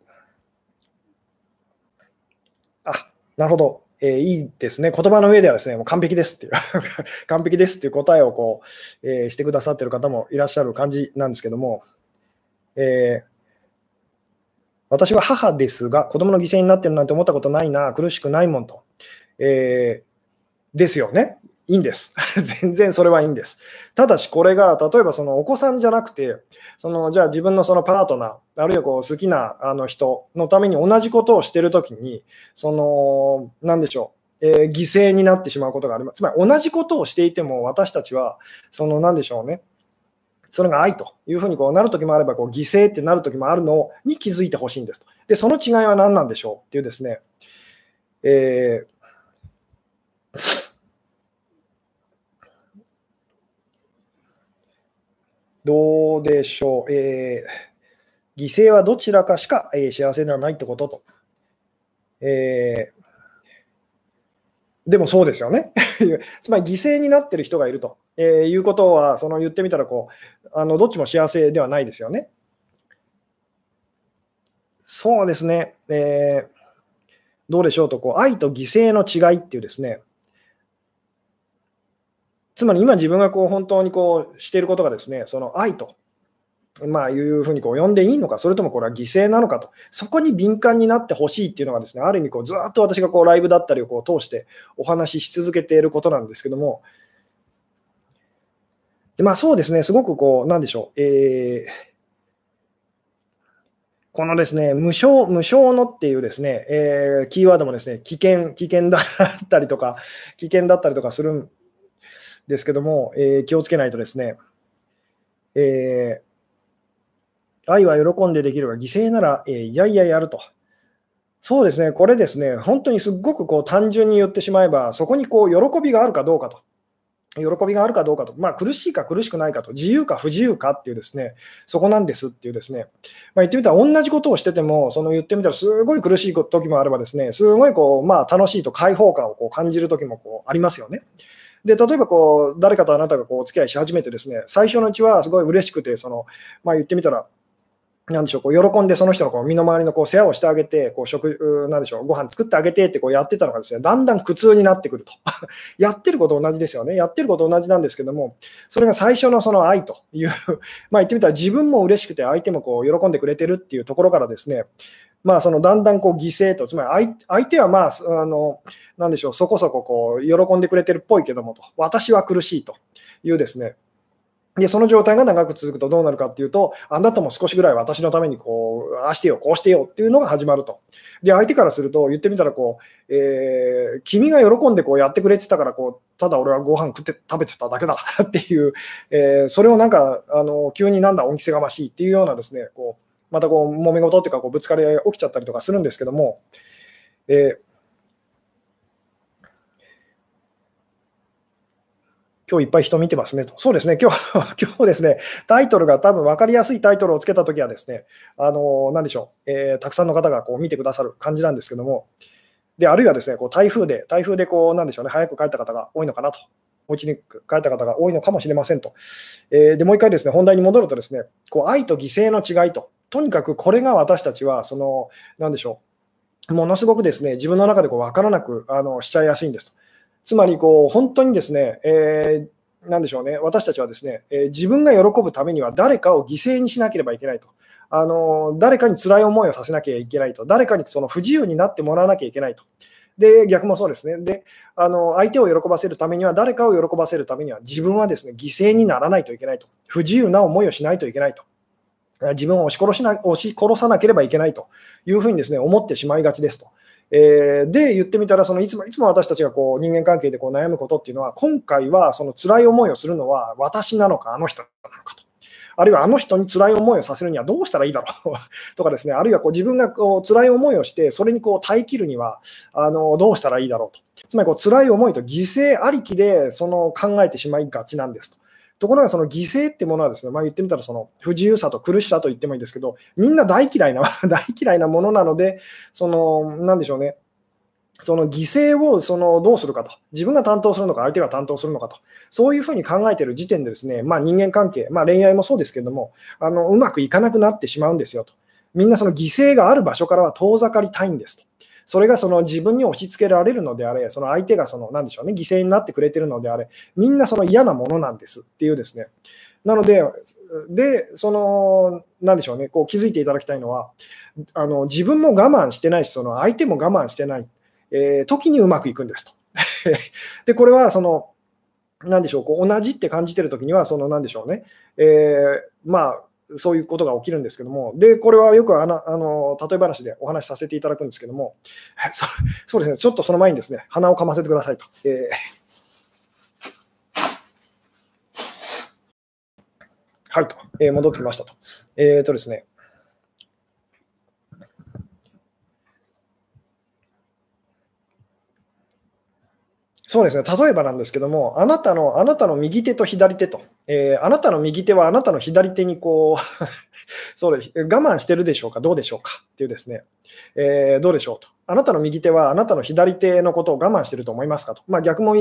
あ、なるほど。えー、いいですね、言葉の上ではですね、もう完璧ですっていう [laughs] 完璧ですっていう答えをこう、えー、してくださってる方もいらっしゃる感じなんですけども、えー、私は母ですが、子供の犠牲になってるなんて思ったことないな、苦しくないもんと。えー、ですよね。いいんです。[laughs] 全然それはいいんです。ただし、これが例えばそのお子さんじゃなくて、そのじゃあ自分のそのパートナー、あるいはこう好きなあの人のために同じことをしてるときに、その、なんでしょう、えー、犠牲になってしまうことがあります。つまり同じことをしていても、私たちは、その、なんでしょうね、それが愛というふうにこうなるときもあれば、こう犠牲ってなるときもあるのに気づいてほしいんですと。で、その違いは何なんでしょうっていうですね、えーどうでしょう、えー、犠牲はどちらかしか、えー、幸せではないってことと。えー、でもそうですよね。[laughs] つまり犠牲になってる人がいると、えー、いうことは、その言ってみたらこうあの、どっちも幸せではないですよね。そうですね、えー、どうでしょうとこう、愛と犠牲の違いっていうですね、つまり今自分がこう本当にこうしていることがですね、その愛と、まあ、いうふうにこう呼んでいいのか、それともこれは犠牲なのかと、そこに敏感になってほしいっていうのがですね、ある意味こうずっと私がこうライブだったりをこう通してお話しし続けていることなんですけども、でまあ、そうですね、すごくこう、なんでしょう、えー、このですね、無償、無償のっていうですね、えー、キーワードもですね、危険、危険だったりとか、危険だったりとかするですけども、えー、気をつけないとですね、えー、愛は喜んでできるが、犠牲なら、えー、いやいややると。そうですね、これですね、本当にすっごくこう単純に言ってしまえば、そこにこう喜びがあるかどうかと。喜びがあるかどうかと、まあ、苦しいか苦しくないかと、自由か不自由かっていうですね、そこなんですっていうですね、まあ、言ってみたら同じことをしてても、その言ってみたらすごい苦しい時もあればですね、すごいこう、まあ、楽しいと解放感をこう感じる時もこうありますよね。で例えばこう誰かとあなたがこうお付き合いし始めてですね最初のうちはすごい嬉しくてその、まあ、言ってみたらなんでしょうこう喜んでその人のこう身の回りのこう世話をしてあげて、こう食なんでしょうご飯作ってあげてってこうやってたのがですねだんだん苦痛になってくると。[laughs] やってること同じですよね。やってること同じなんですけども、それが最初のその愛という、[laughs] まあ言ってみたら自分も嬉しくて相手もこう喜んでくれてるっていうところからですね、まあ、そのだんだんこう犠牲と、つまり相手はまあ、あの、なんでしょう、そこそここう喜んでくれてるっぽいけどもと、私は苦しいというですね、で、その状態が長く続くとどうなるかっていうと、あなたも少しぐらい私のためにこう、ああしてよ、こうしてよっていうのが始まると。で、相手からすると、言ってみたらこう、えー、君が喜んでこうやってくれてたからこう、ただ俺はご飯食って食べてただけだっていう、えー、それをなんか、あの、急になんだ、恩着せがましいっていうようなですね、こう、またこう揉め事っていうかこうぶつかり合いが起きちゃったりとかするんですけども、えー、今日いっぱい人見てますねと。そうですね、今日 [laughs] 今日ですね、タイトルが多分分かりやすいタイトルをつけたときはですね、あの何でしょう、えー、たくさんの方がこう見てくださる感じなんですけども、であるいはですね、こう台風で、台風でこう、なんでしょうね、早く帰った方が多いのかなと。お家に帰った方が多いのかもしれませんと。えー、でもう一回ですね、本題に戻るとですね、こう愛と犠牲の違いと、とにかくこれが私たちは、その、なんでしょう、ものすごくですね、自分の中でこう分からなくあのしちゃいやすいんですと。つまりこう、本当にですね、えーなんでしょうね、私たちはですね、えー、自分が喜ぶためには誰かを犠牲にしなければいけないと。あの誰かに辛い思いをさせなきゃいけないと、誰かにその不自由になってもらわなきゃいけないと。で、逆もそうですね。で、あの相手を喜ばせるためには、誰かを喜ばせるためには、自分はですね、犠牲にならないといけないと。不自由な思いをしないといけないと。自分を押し殺しな押し殺さなければいけないというふうにですね思ってしまいがちですと。えー、で、言ってみたらそのいつも、いつも私たちがこう人間関係でこう悩むことっていうのは、今回はその辛い思いをするのは私なのか、あの人なのかと。あるいはあの人に辛い思いをさせるにはどうしたらいいだろう？[laughs] とかですね、あるいはこう自分がこう辛い思いをして、それにこう耐えきるにはあのどうしたらいいだろうと。つまりこう辛い思いと犠牲ありきでその考えてしまいがちなんですと。ところがその犠牲ってものはですね、まあ、言ってみたらその不自由さと苦しさと言ってもいいんですけど、みんな大嫌いな [laughs] 大嫌いなものなので、その、なんでしょうね、その犠牲をそのどうするかと、自分が担当するのか、相手が担当するのかと、そういうふうに考えている時点でですね、まあ、人間関係、まあ、恋愛もそうですけれどもあの、うまくいかなくなってしまうんですよと。みんなその犠牲がある場所からは遠ざかりたいんですと。それがその自分に押し付けられるのであれ、その相手がその、なでしょうね、犠牲になってくれてるのであれ、みんなその嫌なものなんですっていうですね。なので、で、その、なでしょうね、こう気づいていただきたいのは、あの自分も我慢してないし、その相手も我慢してない、えー、時にうまくいくんですと。[laughs] で、これはその、なんでしょう、こう同じって感じてるときには、その、なんでしょうね、えー、まあ、そういうことが起きるんですけども、で、これはよくあのあの例え話でお話しさせていただくんですけども、[laughs] そそうですね、ちょっとその前にですね、鼻をかませてくださいと。えー、はいと、えー、戻ってきましたと。えっ、ー、とですね、そうですね、例えばなんですけども、あなたのあなたの右手と左手と、えー、あなたの右手はあなたの左手にこう [laughs] そうです我慢してるでしょうか、どうでしょうか？っていうですね、えー、どうでしょうと。あなたの右手はあなたの左手のことを我慢してると思いますかと。まあ、逆も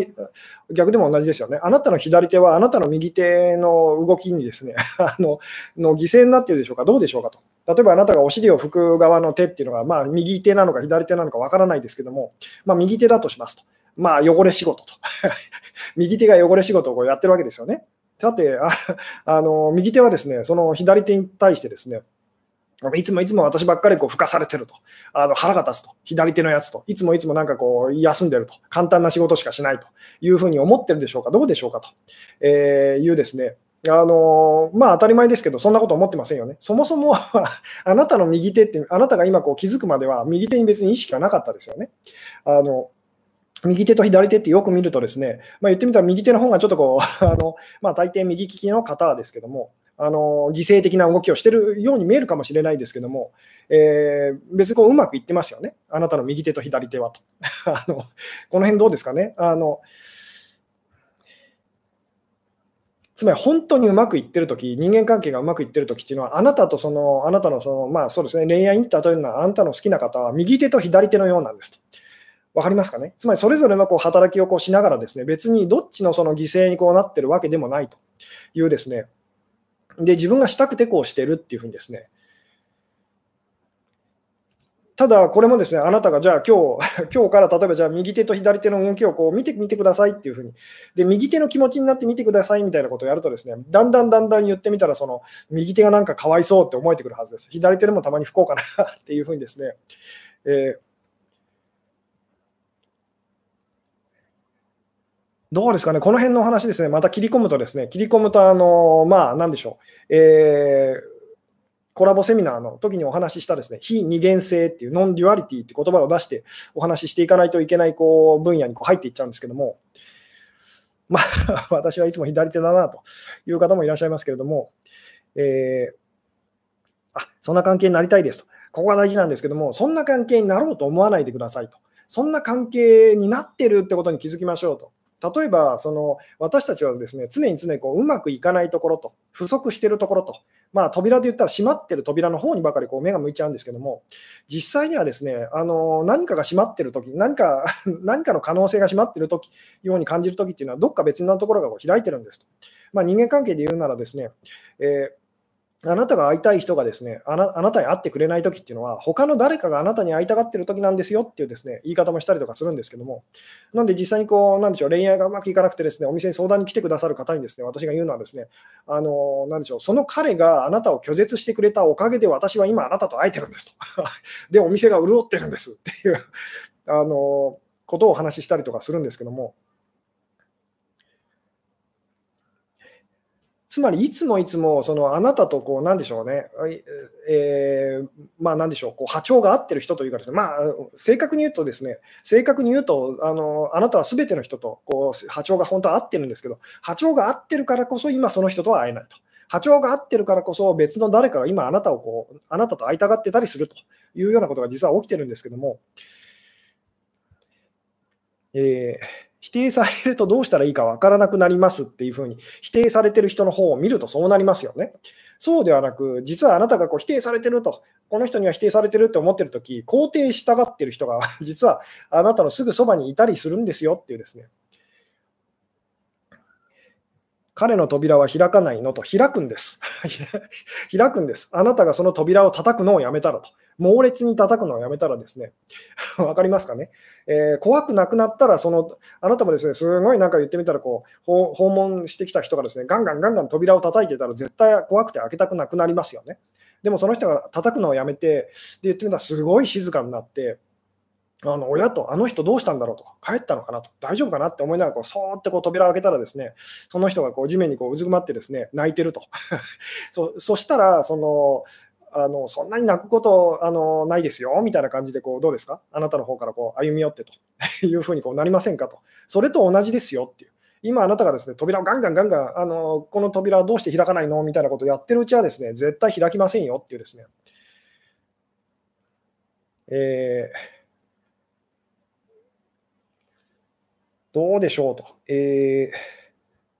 逆でも同じですよね。あなたの左手はあなたの右手の動きにですね [laughs] あのの犠牲になっているでしょうか、どうでしょうかと。例えばあなたがお尻を拭く側の手っていうのが、まあ、右手なのか左手なのかわからないですけども、まあ、右手だとしますと。まあ、汚れ仕事と。[laughs] 右手が汚れ仕事をやってるわけですよね。さてあ、あの右手はですね、その左手に対してですね、いつもいつも私ばっかりこう吹かされてると、あの腹が立つと、左手のやつと、いつもいつもなんかこう休んでると、簡単な仕事しかしないというふうに思ってるでしょうか、どうでしょうかと、えー、いうですね、あのまあ、当たり前ですけど、そんなこと思ってませんよね。そもそもあなたの右手って、あなたが今こう気づくまでは、右手に別に意識はなかったですよね。あの右手と左手ってよく見るとですね、まあ、言ってみたら右手の方がちょっとこう [laughs] あの、まあ、大抵右利きの方ですけども、あの犠牲的な動きをしているように見えるかもしれないですけども、えー、別にこううまくいってますよね、あなたの右手と左手はと。[laughs] あのこの辺どうですかねあのつまり本当にうまくいってるとき、人間関係がうまくいってるときっていうのは、あなたとその、あなたのその、まあそうですね、恋愛に例えるのは、あなたの好きな方は右手と左手のようなんですと。わかりますかね？つまりそれぞれのこう働きをこうしながらですね、別にどっちのその犠牲にこうなってるわけでもないというですね、で、自分がしたくてこうしてるっていうふうにですね、ただ、これもですね、あなたがじゃあ今日、[laughs] 今日から例えばじゃあ右手と左手の動きをこう見てみてくださいっていうふうに、で、右手の気持ちになってみてくださいみたいなことをやるとですね、だんだんだんだん言ってみたら、その右手がなんかかわいそうって思えてくるはずです。左手でもたまに不幸かなっていうふうにですね、えーどうですかね、この辺のお話ですね、また切り込むとですね、切り込むと、あのまあ、なんでしょう、えー、コラボセミナーの時にお話ししたですね、非二元性っていう、 non-duality って言葉を出してお話ししていかないといけないこう分野にこう入っていっちゃうんですけども、まあ、[laughs] 私はいつも左手だなという方もいらっしゃいますけれども、えー、あそんな関係になりたいですと。ここが大事なんですけども、そんな関係になろうと思わないでくださいと。そんな関係になってるってことに気づきましょうと。例えばその私たちはですね常に常にこううまくいかないところと不足しているところと、まあ、扉で言ったら閉まってる扉の方にばかりこう目が向いちゃうんですけども実際にはですねあの何かが閉まってるとき何か [laughs] 何かの可能性が閉まってる時ように感じるときっていうのはどっか別のところがこう開いてるんですと、まあ、人間関係で言うならですね、えーあなたが会いたい人がですねあな、たに会ってくれないときっていうのは、他の誰かがあなたに会いたがってるときなんですよっていうですね、言い方もしたりとかするんですけども、なんで実際にこう、なんでしょう、恋愛がうまくいかなくてですね、お店に相談に来てくださる方にですね、私が言うのはですね、あの、なんでしょう、その彼があなたを拒絶してくれたおかげで私は今あなたと会えてるんですと。[laughs] で、お店が潤ってるんですっていう、あの、ことをお話ししたりとかするんですけども、つまりいつもいつもそのあなたとこうなんでしょうね、えー、まあなんでしょう、こう波長が合ってる人というかですね、まあ正確に言うとですね、正確に言うとあのあなたはすべての人とこう波長が本当は合ってるんですけど、波長が合ってるからこそ今その人とは会えないと。波長が合ってるからこそ別の誰かが今あなたをこうあなたと会いたがってたりするというようなことが実は起きてるんですけども、えー否定されるとどうしたらいいか分からなくなりますっていうふうに、否定されてる人の方を見るとそうなりますよね。そうではなく、実はあなたがこう否定されてると、この人には否定されてるって思ってるとき、肯定したがってる人が、[laughs] 実はあなたのすぐそばにいたりするんですよっていうですね。彼の扉は開かないのと開くんです。[laughs] 開くんです。あなたがその扉を叩くのをやめたらと。猛烈に叩くのをやめたらですね、[laughs] わかりますかね、えー、怖くなくなったら、その、あなたもですね、すごいなんか言ってみたら、こう、訪問してきた人がですね、ガンガンガンガン扉を叩いてたら、絶対怖くて開けたくなくなりますよね。でもその人が叩くのをやめて、で言ってみたら、すごい静かになって、あの親と、あの人どうしたんだろうと帰ったのかなと、大丈夫かなって思いながらこう、そーってこう扉を開けたら、ですねその人がこう地面にこううずくまってですね泣いてると。[laughs] そそしたらその、あのそんなに泣くことあのないですよみたいな感じでこうどうですか？あなたの方からこう歩み寄ってと。[laughs] いうふうにこうなりませんかと。それと同じですよっていう。今あなたがですね扉をガンガンガンガンあのこの扉はどうして開かないの？みたいなことをやってるうちはですね絶対開きませんよっていうですね。えーどうでしょうと。えー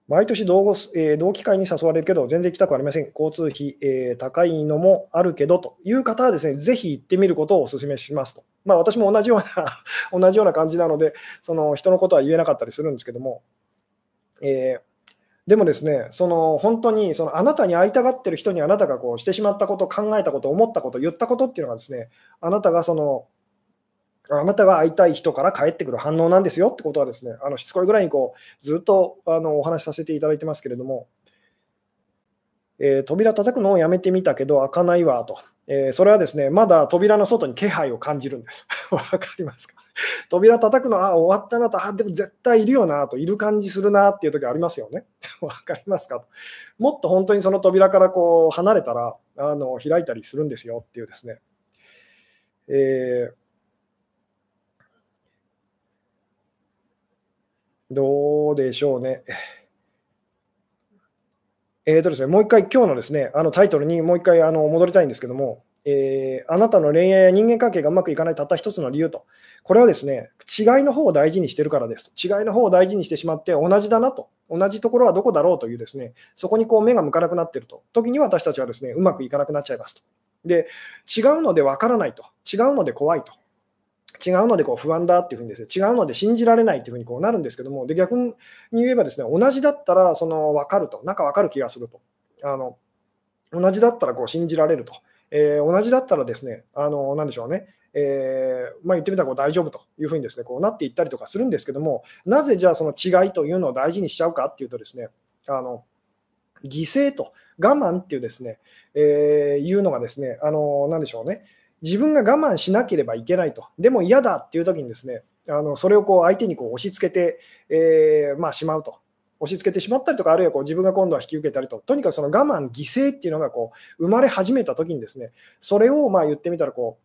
毎年同,、えー、同期会に誘われるけど、全然行きたくありません。交通費、えー、高いのもあるけどという方はですね、ぜひ行ってみることをお勧めしますと。まあ、私も同じような [laughs] 同じような感じなので、その人のことは言えなかったりするんですけども、え、でもですね、その本当にそのあなたに会いたがってる人にあなたがこうしてしまったこと、考えたこと、思ったこと、言ったことっていうのがですね、あなたがそのあなたが会いたい人から返ってくる反応なんですよってことはですね、あのしつこいぐらいにこうずっとあのお話しさせていただいてますけれども、えー、扉叩くのをやめてみたけど開かないわと、えー、それはですね、まだ扉の外に気配を感じるんです。[laughs] わかりますか？扉叩くの、あ、終わったなと、あ、でも絶対いるよなと、いる感じするなっていう時ありますよね。[laughs] わかりますかと。もっと本当にその扉からこう離れたらあの開いたりするんですよっていうですね。えーどうでしょうね。えーとですね、もう一回、今日のですねあのタイトルにもう一回あの戻りたいんですけども、えー、あなたの恋愛や人間関係がうまくいかないたった一つの理由と、これはですね、違いの方を大事にしてるからですと、違いの方を大事にしてしまって、同じだなと、同じところはどこだろうというですね、そこにこう目が向かなくなっていると、時に私たちはですね、うまくいかなくなっちゃいますと。で、違うのでわからないと、違うので怖いと。違うのでこう不安だっていうふうにですね、違うので信じられないっていうふうにこうなるんですけども、で逆に言えばですね、同じだったらその分かると、なんか分かる気がすると。あの同じだったらこう信じられると。えー、同じだったらですね、あのなんでしょうね、えー、まあ、言ってみたらこう大丈夫というふうにですねこうなっていったりとかするんですけども、なぜじゃあその違いというのを大事にしちゃうかっていうとですね、あの犠牲と我慢っていうですね、えー、いうのがですね、あのなんでしょうね、自分が我慢しなければいけないと、でも嫌だっていう時にですね、あのそれをこう相手にこう押し付けて、えー、まあ、しまうと。押し付けてしまったりとか、あるいはこう自分が今度は引き受けたりと、とにかくその我慢、犠牲っていうのがこう生まれ始めた時にですね、それをまあ言ってみたらこ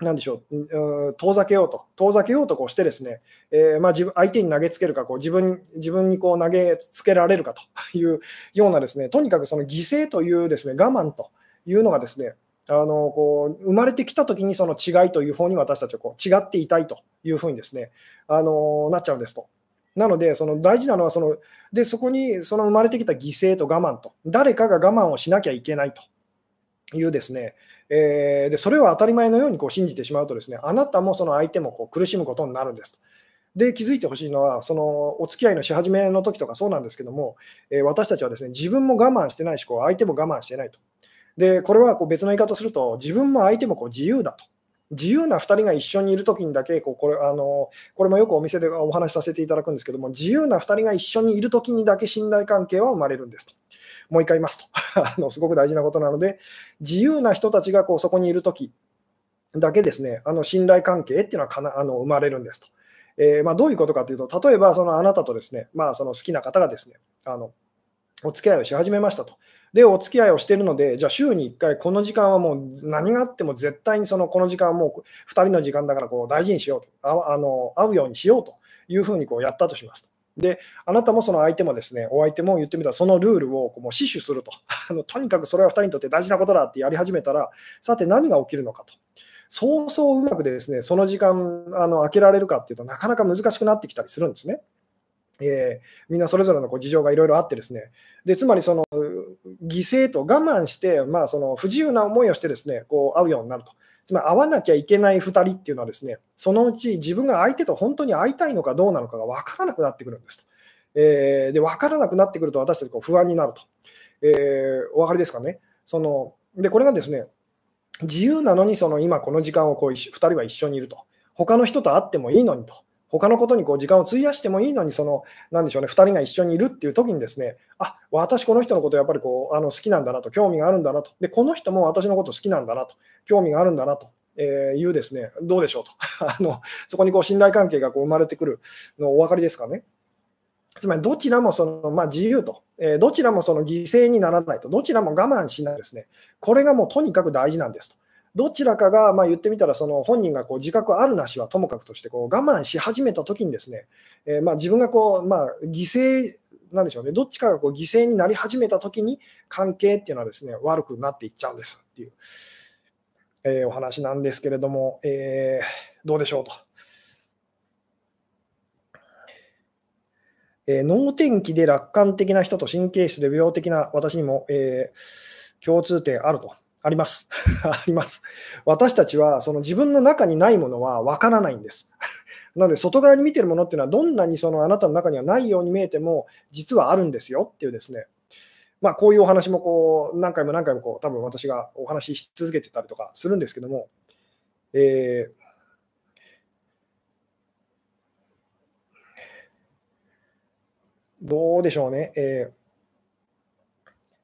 う、なんでしょう、遠ざけようと、遠ざけようとこうしてですね、えー、まあ自分相手に投げつけるか、こう自分自分にこう投げつけられるかというようなですね、とにかくその犠牲というですね我慢というのがですね、あのこう生まれてきたときにその違いという方に私たちはこう違っていたいというふうにですねあのなっちゃうんですと。なので、その大事なのはその、でそこにその生まれてきた犠牲と我慢と、誰かが我慢をしなきゃいけないというですね、え、でそれを当たり前のようにこう信じてしまうとですね、あなたもその相手もこう苦しむことになるんですと。で、気づいてほしいのは、そのお付き合いのし始めの時とかそうなんですけども、えー、私たちはですね自分も我慢してないし、こう相手も我慢してないと。で、これはこう別の言い方すると、自分も相手もこう自由だと。自由な2人が一緒にいるときにだけこうこれあの、これもよくお店でお話しさせていただくんですけども、自由な2人が一緒にいるときにだけ信頼関係は生まれるんですと。もう一回言いますと [laughs] あの、すごく大事なことなので、自由な人たちがこうそこにいるときだけですね、あの信頼関係っていうのはかなあの生まれるんですと。えー、まあ、どういうことかというと、例えばそのあなたとですね、まあ、その好きな方がですね、あのお付き合いをし始めましたと。で、お付き合いをしているので、じゃあ週に1回、この時間はもう何があっても絶対にそのこの時間はもう2人の時間だからこう大事にしようと、ああの会うようにしようというふうにこうやったとしますと。で、あなたもその相手もですね、お相手も言ってみたら、そのルールをこう死守すると [laughs] あの。とにかくそれは2人にとって大事なことだってやり始めたら、さて何が起きるのかと。そうそううまくですね、その時間あの空けられるかっていうとなかなか難しくなってきたりするんですね。えー、みんなそれぞれのこう事情がいろいろあってですね、でつまりその犠牲と我慢して、まあ、その不自由な思いをしてですねこう会うようになると。つまり会わなきゃいけない2人っていうのはですね、そのうち自分が相手と本当に会いたいのかどうなのかが分からなくなってくるんですと。えー、で分からなくなってくると私たちこう不安になると。えー、お分かりですかね。そのでこれがですね、自由なのにその今この時間をこう2人は一緒にいると。他の人と会ってもいいのにと。他のことにこう時間を費やしてもいいのに、その、なんでしょうね、2人が一緒にいるっていう時にですね、あ私、この人のことやっぱりこうあの好きなんだなと、興味があるんだなと、で、この人も私のこと好きなんだなと、興味があるんだなと。え、いうですね、どうでしょうと。[laughs] あのそこにこう信頼関係がこう生まれてくるのお分かりですかね。つまりどちらもその、まあ、自由と、えー、どちらもその犠牲にならないと、どちらも我慢しないですね、これがもうとにかく大事なんですと。どちらかが、まあ、言ってみたら、その本人がこう自覚あるなしはともかくとしてこう我慢し始めたときにですね、えー、まあ自分がこう、まあ、犠牲なんでしょうね、どっちかがこう犠牲になり始めたときに関係っていうのはですね悪くなっていっちゃうんですっていう、え、お話なんですけれども、えー、どうでしょうと。えー、脳天気で楽観的な人と神経質で病的な私にも、えー、共通点あると。あります。[laughs] あります。私たちはその自分の中にないものはわからないんです。[laughs] なので、外側に見てるものっていうのは、どんなにそのあなたの中にはないように見えても、実はあるんですよっていうですね、まあ、こういうお話もこう何回も何回もこう多分私がお話しし続けてたりとかするんですけども、えーどうでしょうね。えー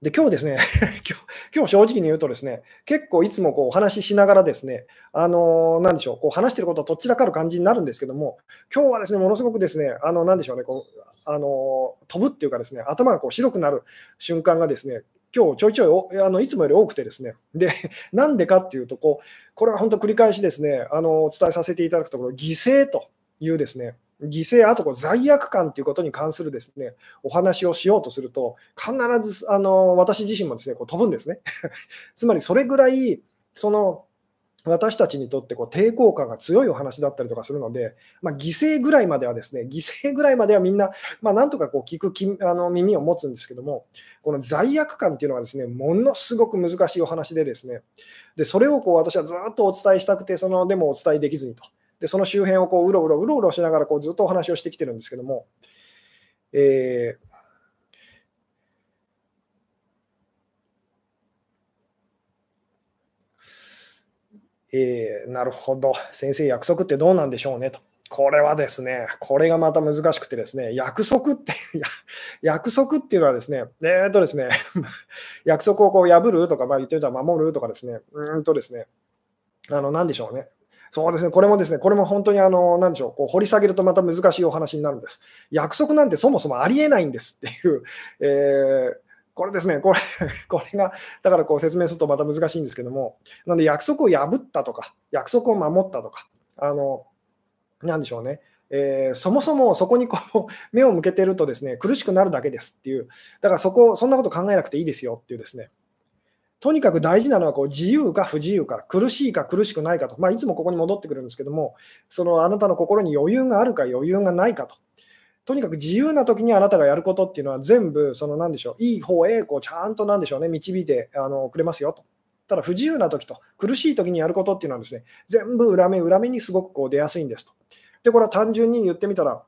で、今日ですね [laughs] 今日、今日正直に言うとですね、結構いつもこうお話ししながらですね、あのー、なんでしょう、こう話してることとっちらかる感じになるんですけども、今日はですね、ものすごくですね、あの、なんでしょうね、こう、あのー、飛ぶっていうかですね、頭がこう白くなる瞬間がですね、今日ちょいちょいあのいつもより多くてですね、で、[laughs] なんでかっていうとこう、これは本当繰り返しですね、あのお伝えさせていただくところ、犠牲というですね、犠牲、あとこう罪悪感ということに関するですねお話をしようとすると、必ずあの私自身もですねこう飛ぶんですね。[laughs] つまりそれぐらい、その私たちにとってこう抵抗感が強いお話だったりとかするので、まあ、犠牲ぐらいまではですね、犠牲ぐらいまではみんな、まあ、なんとかこう聞くきあの耳を持つんですけども、この罪悪感っていうのはですね、ものすごく難しいお話でですね、でそれをこう私はずっとお伝えしたくて、そのでもお伝えできずにと。でその周辺をこううろうろうろうろしながらこうずっとお話をしてきてるんですけども、えーえー、なるほど、先生、約束ってどうなんでしょうねと。これはですね、これがまた難しくてですね、約束って、約束っていうのはですね、えー、っとですね、[laughs] 約束をこう破るとか、まあ、言ってみたら守るとかですね、うんとですね、あの、なんでしょうね。そうですね、これもですね、これも本当にあの、なでしょう、こう掘り下げるとまた難しいお話になるんです。約束なんてそもそもありえないんですっていう、[laughs] えー、これですね、これ [laughs] これが、だからこう説明するとまた難しいんですけども、なので約束を破ったとか、約束を守ったとか、あの、なでしょうね、えー、そもそもそこにこう目を向けてるとですね苦しくなるだけですっていう、だからそこ、そんなこと考えなくていいですよっていうですね、とにかく大事なのはこう自由か不自由か、苦しいか苦しくないかと、まあ、いつもここに戻ってくるんですけども、そのあなたの心に余裕があるか余裕がないかと。とにかく自由な時にあなたがやることっていうのは全部、その何でしょう、いい方へこうちゃんとなんでしょうね、導いてあのくれますよと。ただ不自由な時と苦しい時にやることっていうのはですね、全部裏目裏目にすごくこう出やすいんですと。で、これは単純に言ってみたら、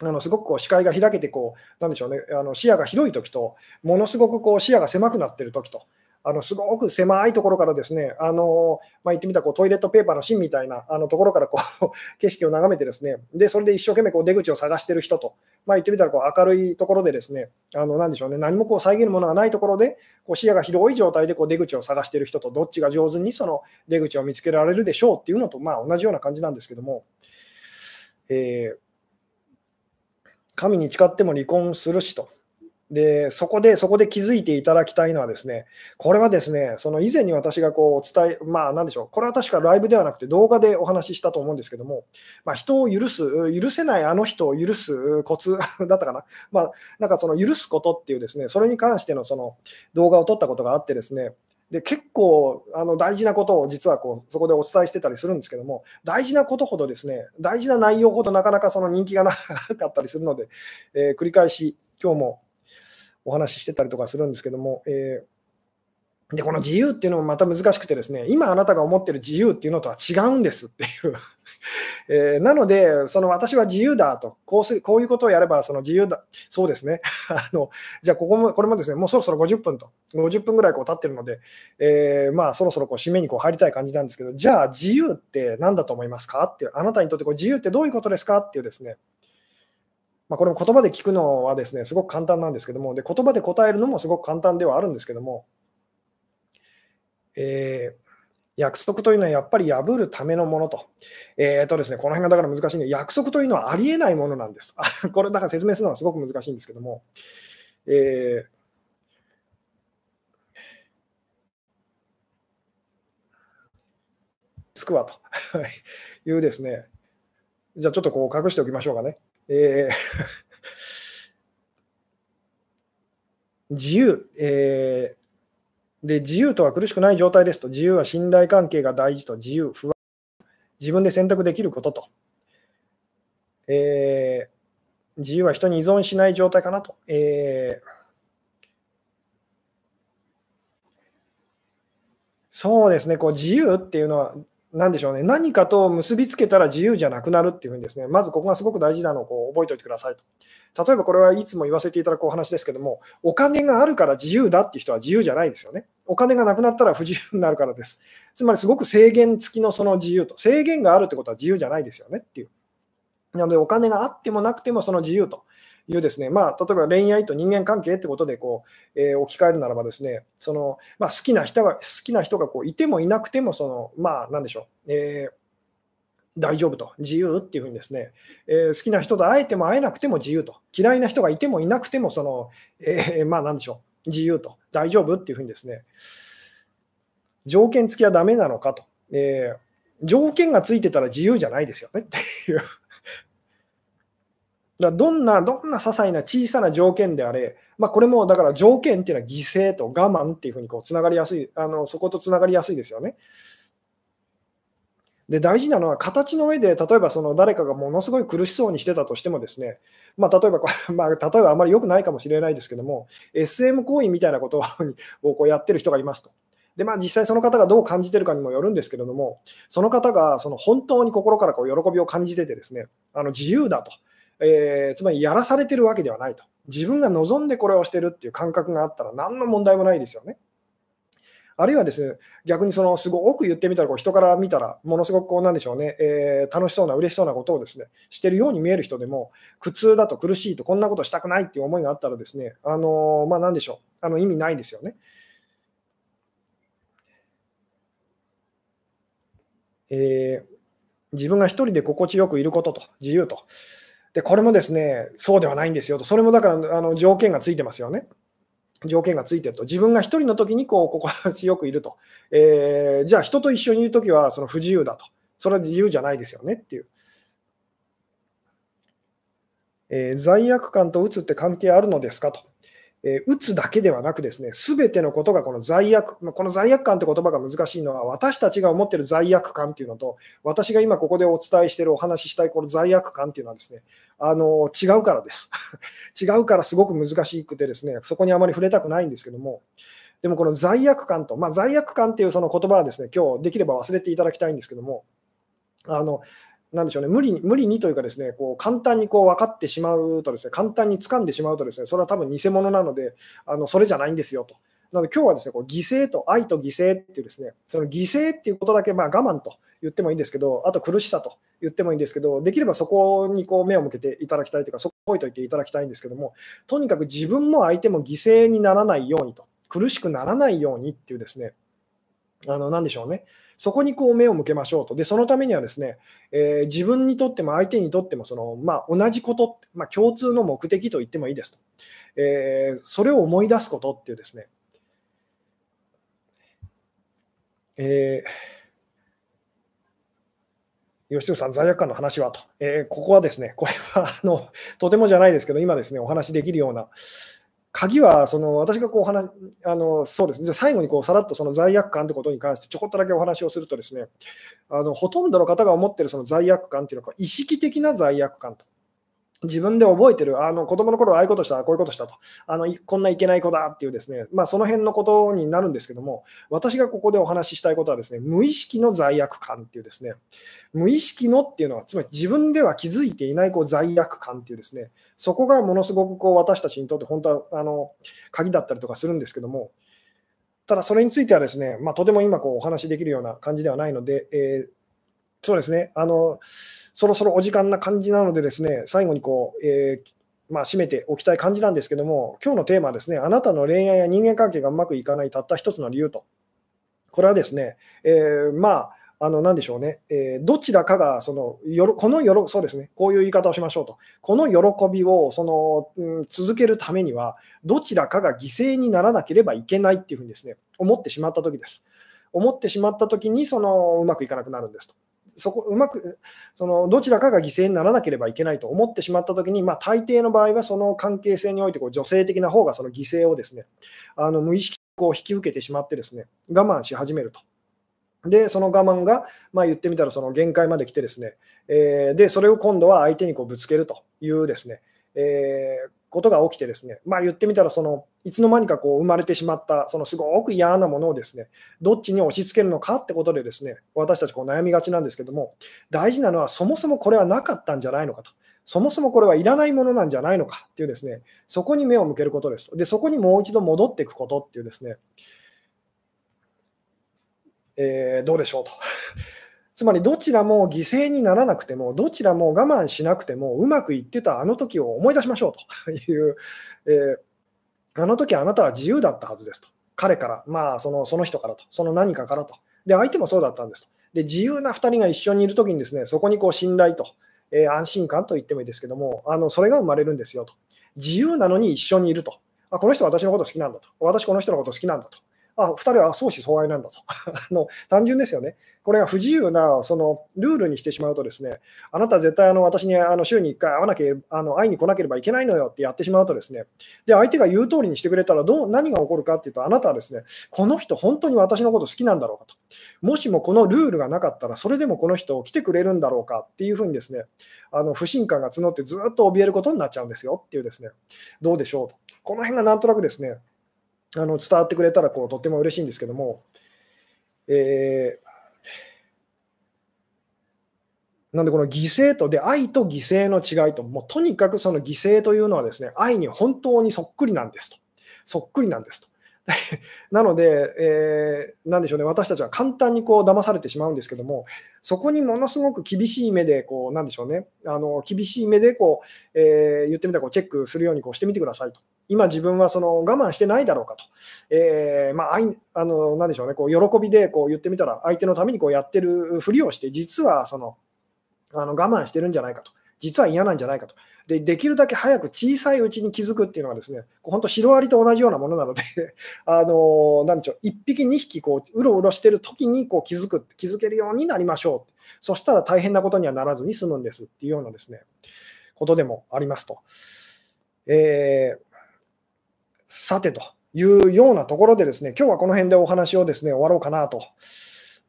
あのすごくこう視界が開けてこう、なんでしょうね、あの視野が広いときと、ものすごくこう視野が狭くなってるときと、あのすごく狭いところからですね、あのまあ、言ってみたらこうトイレットペーパーの芯みたいなあのところからこう [laughs] 景色を眺めて、ですねでそれで一生懸命こう出口を探してる人と、まあ、言ってみたらこう明るいところで、ですねあのなんでしょうね、何もこう遮るものがないところで、こう視野が広い状態でこう出口を探してる人と、どっちが上手にその出口を見つけられるでしょうっていうのと、まあ、同じような感じなんですけども。えー神に誓っても離婚するしと。で、そこで、そこで気づいていただきたいのはですね、これはですね、その以前に私がこうお伝え、まあなんでしょう、これは確かライブではなくて動画でお話ししたと思うんですけども、まあ、人を許す、許せないあの人を許すコツ [laughs] だったかな、まあなんかその許すことっていうですね、それに関してのその動画を撮ったことがあってですね、で結構あの大事なことを実はこうそこでお伝えしてたりするんですけども、大事なことほどですね、大事な内容ほどなかなかその人気がなかったりするので、えー、繰り返し今日もお話ししてたりとかするんですけども、えーで、この自由っていうのもまた難しくてですね、今あなたが思ってる自由っていうのとは違うんですっていう。[laughs] えー、なので、その私は自由だと、こうすこういうことをやればその自由だ、そうですね、[laughs] あのじゃあここも、これもですね、もうそろそろ50分と、50分ぐらいこう経ってるので、えー、まあそろそろこう締めにこう入りたい感じなんですけど、じゃあ自由って何だと思いますかっていう、あなたにとってこう自由ってどういうことですかっていうですね、まあ、これも言葉で聞くのはですね、すごく簡単なんですけども、で言葉で答えるのもすごく簡単ではあるんですけども、えー、約束というのはやっぱり破るためのものと。えーとですね、この辺がだから難しいんで、約束というのはありえないものなんです。[laughs] これ、だから説明するのはすごく難しいんですけども、えー、つくわというですね、じゃあちょっとこう隠しておきましょうかね。えー [laughs] 自由、えー、で、自由とは苦しくない状態ですと、自由は信頼関係が大事と、自由、不安、自分で選択できることと、えー、自由は人に依存しない状態かなと。えーそうですね、こう自由っていうのは、何でしょうね、何かと結びつけたら自由じゃなくなるっていうふうにですね、まずここがすごく大事なのをこう覚えておいてくださいと。例えばこれはいつも言わせていただくお話ですけども、お金があるから自由だっていう人は自由じゃないですよね。お金がなくなったら不自由になるからです。つまりすごく制限付きのその自由と、制限があるってことは自由じゃないですよねっていう。なのでお金があってもなくてもその自由というですね、まあ、例えば恋愛と人間関係ってことでこう、えー、置き換えるならばですね、そのまあ、好きな人が好きな人がこういてもいなくてもそのまあなんでしょう、えー大丈夫と、自由っていうふうにですね、えー、好きな人と会えても会えなくても自由と、嫌いな人がいてもいなくても、その、えー、まあなんでしょう、自由と、大丈夫っていうふうにですね、条件付きはダメなのかと、えー、条件がついてたら自由じゃないですよねっていう。だどんな、どんな些細な小さな条件であれ、まあ、これもだから条件っていうのは犠牲と我慢っていうふうにこうつながりやすい、あのそことつながりやすいですよね。で大事なのは形の上で、例えばその誰かがものすごい苦しそうにしてたとしてもですね、まあ、例えば、[laughs] まあ、例えばあまり良くないかもしれないですけども、SM 行為みたいなことを [laughs] こうやってる人がいますと。でまあ、実際その方がどう感じてるかにもよるんですけれども、その方がその本当に心からこう喜びを感じててですね、あの自由だと、えー、つまりやらされてるわけではないと。自分が望んでこれをしてるっていう感覚があったら何の問題もないですよね。あるいはですね、逆にそのすごく言ってみたら、こう人から見たら、ものすごくこうなんでしょうね、えー、楽しそうな、嬉しそうなことをですね、してるように見える人でも、苦痛だと苦しいと、こんなことしたくないっていう思いがあったらですね、あのー、まあ、なんでしょう、あの意味ないですよね。えー、自分が一人で心地よくいることと、自由と。で、これもですね、そうではないんですよと、それもだからあの条件がついてますよね。条件がついてると、自分が1人の時にこう心地よくいると、えー、じゃあ人と一緒にいる時はその不自由だと、それは自由じゃないですよねっていう。えー、罪悪感とうつって関係あるのですかと。え、打つだけではなくですね、すべてのことがこの罪悪、この罪悪感って言葉が難しいのは、私たちが思ってる罪悪感っていうのと、私が今ここでお伝えしてるお話ししたいこの罪悪感っていうのはですね、あの違うからです。[laughs] 違うからすごく難しくてですね、そこにあまり触れたくないんですけども、でもこの罪悪感と、まあ、罪悪感っていうその言葉はですね、今日できれば忘れていただきたいんですけども、あのなんでしょうね、無理に無理にというかですね、こう簡単にこう分かってしまうとですね、簡単に掴んでしまうとですね、それは多分偽物なので、あのそれじゃないんですよと。なので今日はですね、こう犠牲と愛と犠牲っていうですね、その犠牲っていうことだけまあ我慢と言ってもいいんですけど、あと苦しさと言ってもいいんですけど、できればそこにこう目を向けていただきたいというか、そこを置いといていただきたいんですけども、とにかく自分も相手も犠牲にならないようにと、苦しくならないようにっていうですね、あの、なんでしょうね。そこにこう目を向けましょうと。で、そのためにはですね、えー、自分にとっても相手にとってもその、まあ、同じこと、まあ、共通の目的と言ってもいいですと、えー、それを思い出すことっていうですね、えー、吉純さん、罪悪感の話はと、えー、ここはですね、これはあのとてもじゃないですけど、今ですね、お話できるような、鍵はその私がこう話あのそうですね、じゃ最後にこうさらっとその罪悪感ということに関してちょこっとだけお話をすると、ですねあのほとんどの方が思っているその罪悪感というのは意識的な罪悪感と。自分で覚えてる、あの子供の頃ああいうことした、こういうことしたと、あのこんないけない子だっていうですね、まあ、その辺のことになるんですけども、私がここでお話ししたいことはですね、無意識の罪悪感っていうですね、無意識のっていうのは、つまり自分では気づいていないこう罪悪感っていうですね、そこがものすごくこう私たちにとって本当はあの鍵だったりとかするんですけども、ただそれについてはですね、まあ、とても今こうお話しできるような感じではないので、えー、そうですね、あのそろそろお時間な感じなので、ですね最後にこう、えー、まあ、締めておきたい感じなんですけども、今日のテーマはですね、あなたの恋愛や人間関係がうまくいかないたった一つの理由と。これはですね、えー、まあ、あの、なんでしょうね、えー、どちらかが、その、よろこのよろ、そうですね、こういう言い方をしましょうと。この喜びを、その、うん、続けるためには、どちらかが犠牲にならなければいけないっていうふうにですね、思ってしまったときです。思ってしまったときに、その、うまくいかなくなるんですと。そこうまくそのどちらかが犠牲にならなければいけないと思ってしまったときに、まあ、大抵の場合はその関係性においてこう女性的な方がその犠牲をですねあの無意識を引き受けてしまってですね我慢し始めると。で、その我慢が、まあ、言ってみたらその限界まで来てですね、えー、でそれを今度は相手にこうぶつけるというですね、えー、ことが起きてですね、まあ、言ってみたらそのいつの間にかこう生まれてしまったそのすごく嫌なものをですねどっちに押し付けるのかってことでですね私たちこう悩みがちなんですけども大事なのはそもそもこれはなかったんじゃないのかと。そもそもこれはいらないものなんじゃないのかっていうですね、そこに目を向けることです。で、そこにもう一度戻っていくことっていうですね、えー、どうでしょうと。つまりどちらも犠牲にならなくても、どちらも我慢しなくてもうまくいってたあの時を思い出しましょうという、[laughs] えー、あの時あなたは自由だったはずですと。彼から、まあそのその人からと、その何かからと。で、相手もそうだったんですと。で、自由な2人が一緒にいる時にですね、そこにこう信頼と、えー、安心感と言ってもいいですけども、あのそれが生まれるんですよと。自由なのに一緒にいると。あこの人は私のこと好きなんだと。私この人のこと好きなんだと。あ、2人は相思相愛なんだと [laughs] あの。単純ですよね。これが不自由なそのルールにしてしまうと、ですねあなた絶対あの私にあの週に1回会わなけあの会いに来なければいけないのよってやってしまうと、ですねで相手が言う通りにしてくれたらどう何が起こるかっていうと、あなたはですねこの人、本当に私のこと好きなんだろうかと。もしもこのルールがなかったら、それでもこの人来てくれるんだろうかっていうふうにですねあの不信感が募ってずっと怯えることになっちゃうんですよっていうですねどうでしょうと。この辺がなんとなくですねあの伝わってくれたらこうとっても嬉しいんですけども、えー、なんでこの犠牲とで愛と犠牲の違いともうとにかくその犠牲というのはですね愛に本当にそっくりなんですとそっくりなんですと [laughs] なので、えー、なんでしょうね、私たちは簡単にこう騙されてしまうんですけども、そこにものすごく厳しい目で、こうなんでしょうね、あの厳しい目でこう、えー、言ってみたらこうチェックするようにこうしてみてくださいと。今、自分はその我慢してないだろうかと、え、まあ、あのなでしょうね、こう喜びでこう言ってみたら、相手のためにこうやってるふりをして、実はそのあの我慢してるんじゃないかと。実は嫌なんじゃないかと。でできるだけ早く小さいうちに気づくっていうのはですね、本当、シロアリと同じようなものなので [laughs] あのなんでしょう、1匹、2匹こううろうろしてる時にこう気づく、気づけるようになりましょう。そしたら大変なことにはならずに済むんですっていうようなですね、ことでもありますと。えー、さてというようなところでですね、今日はこの辺でお話をですね終わろうかなと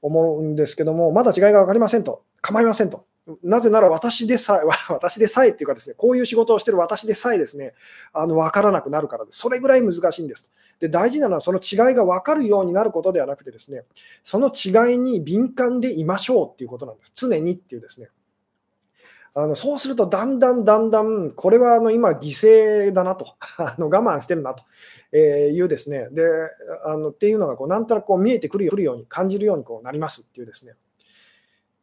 思うんですけども、まだ違いが分かりませんと、構いませんと。なぜなら私でさえ、[laughs] 私でさえっていうかですね、こういう仕事をしてる私でさえですね、あの分からなくなるからです。それぐらい難しいんです。で、大事なのはその違いが分かるようになることではなくてですね、その違いに敏感でいましょうっていうことなんです。常にっていうですね。あのそうすると、だんだんだんだん、これはあの今、犠牲だなと、[laughs] あの我慢してるなというですね、であのっていうのがこうなんとなくこう見えてくるように感じるようにこうなりますっていうですね。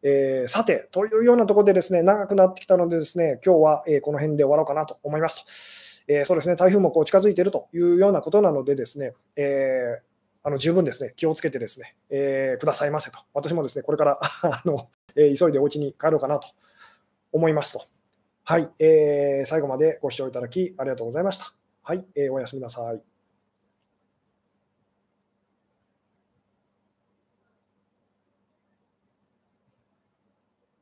えー、さて、というようなところでですね、長くなってきたのでですね、今日は、えこの辺で終わろうかなと思いますと。えー、そうですね、台風もこう近づいているというようなことなのでですね、えー、あの十分ですね、気をつけてですね、えくださいませと。私もですね、これから [laughs] あの、え急いでお家に帰ろうかなと思いますと。はい、えー、最後までご視聴いただきありがとうございました。はい、えー、おやすみなさい。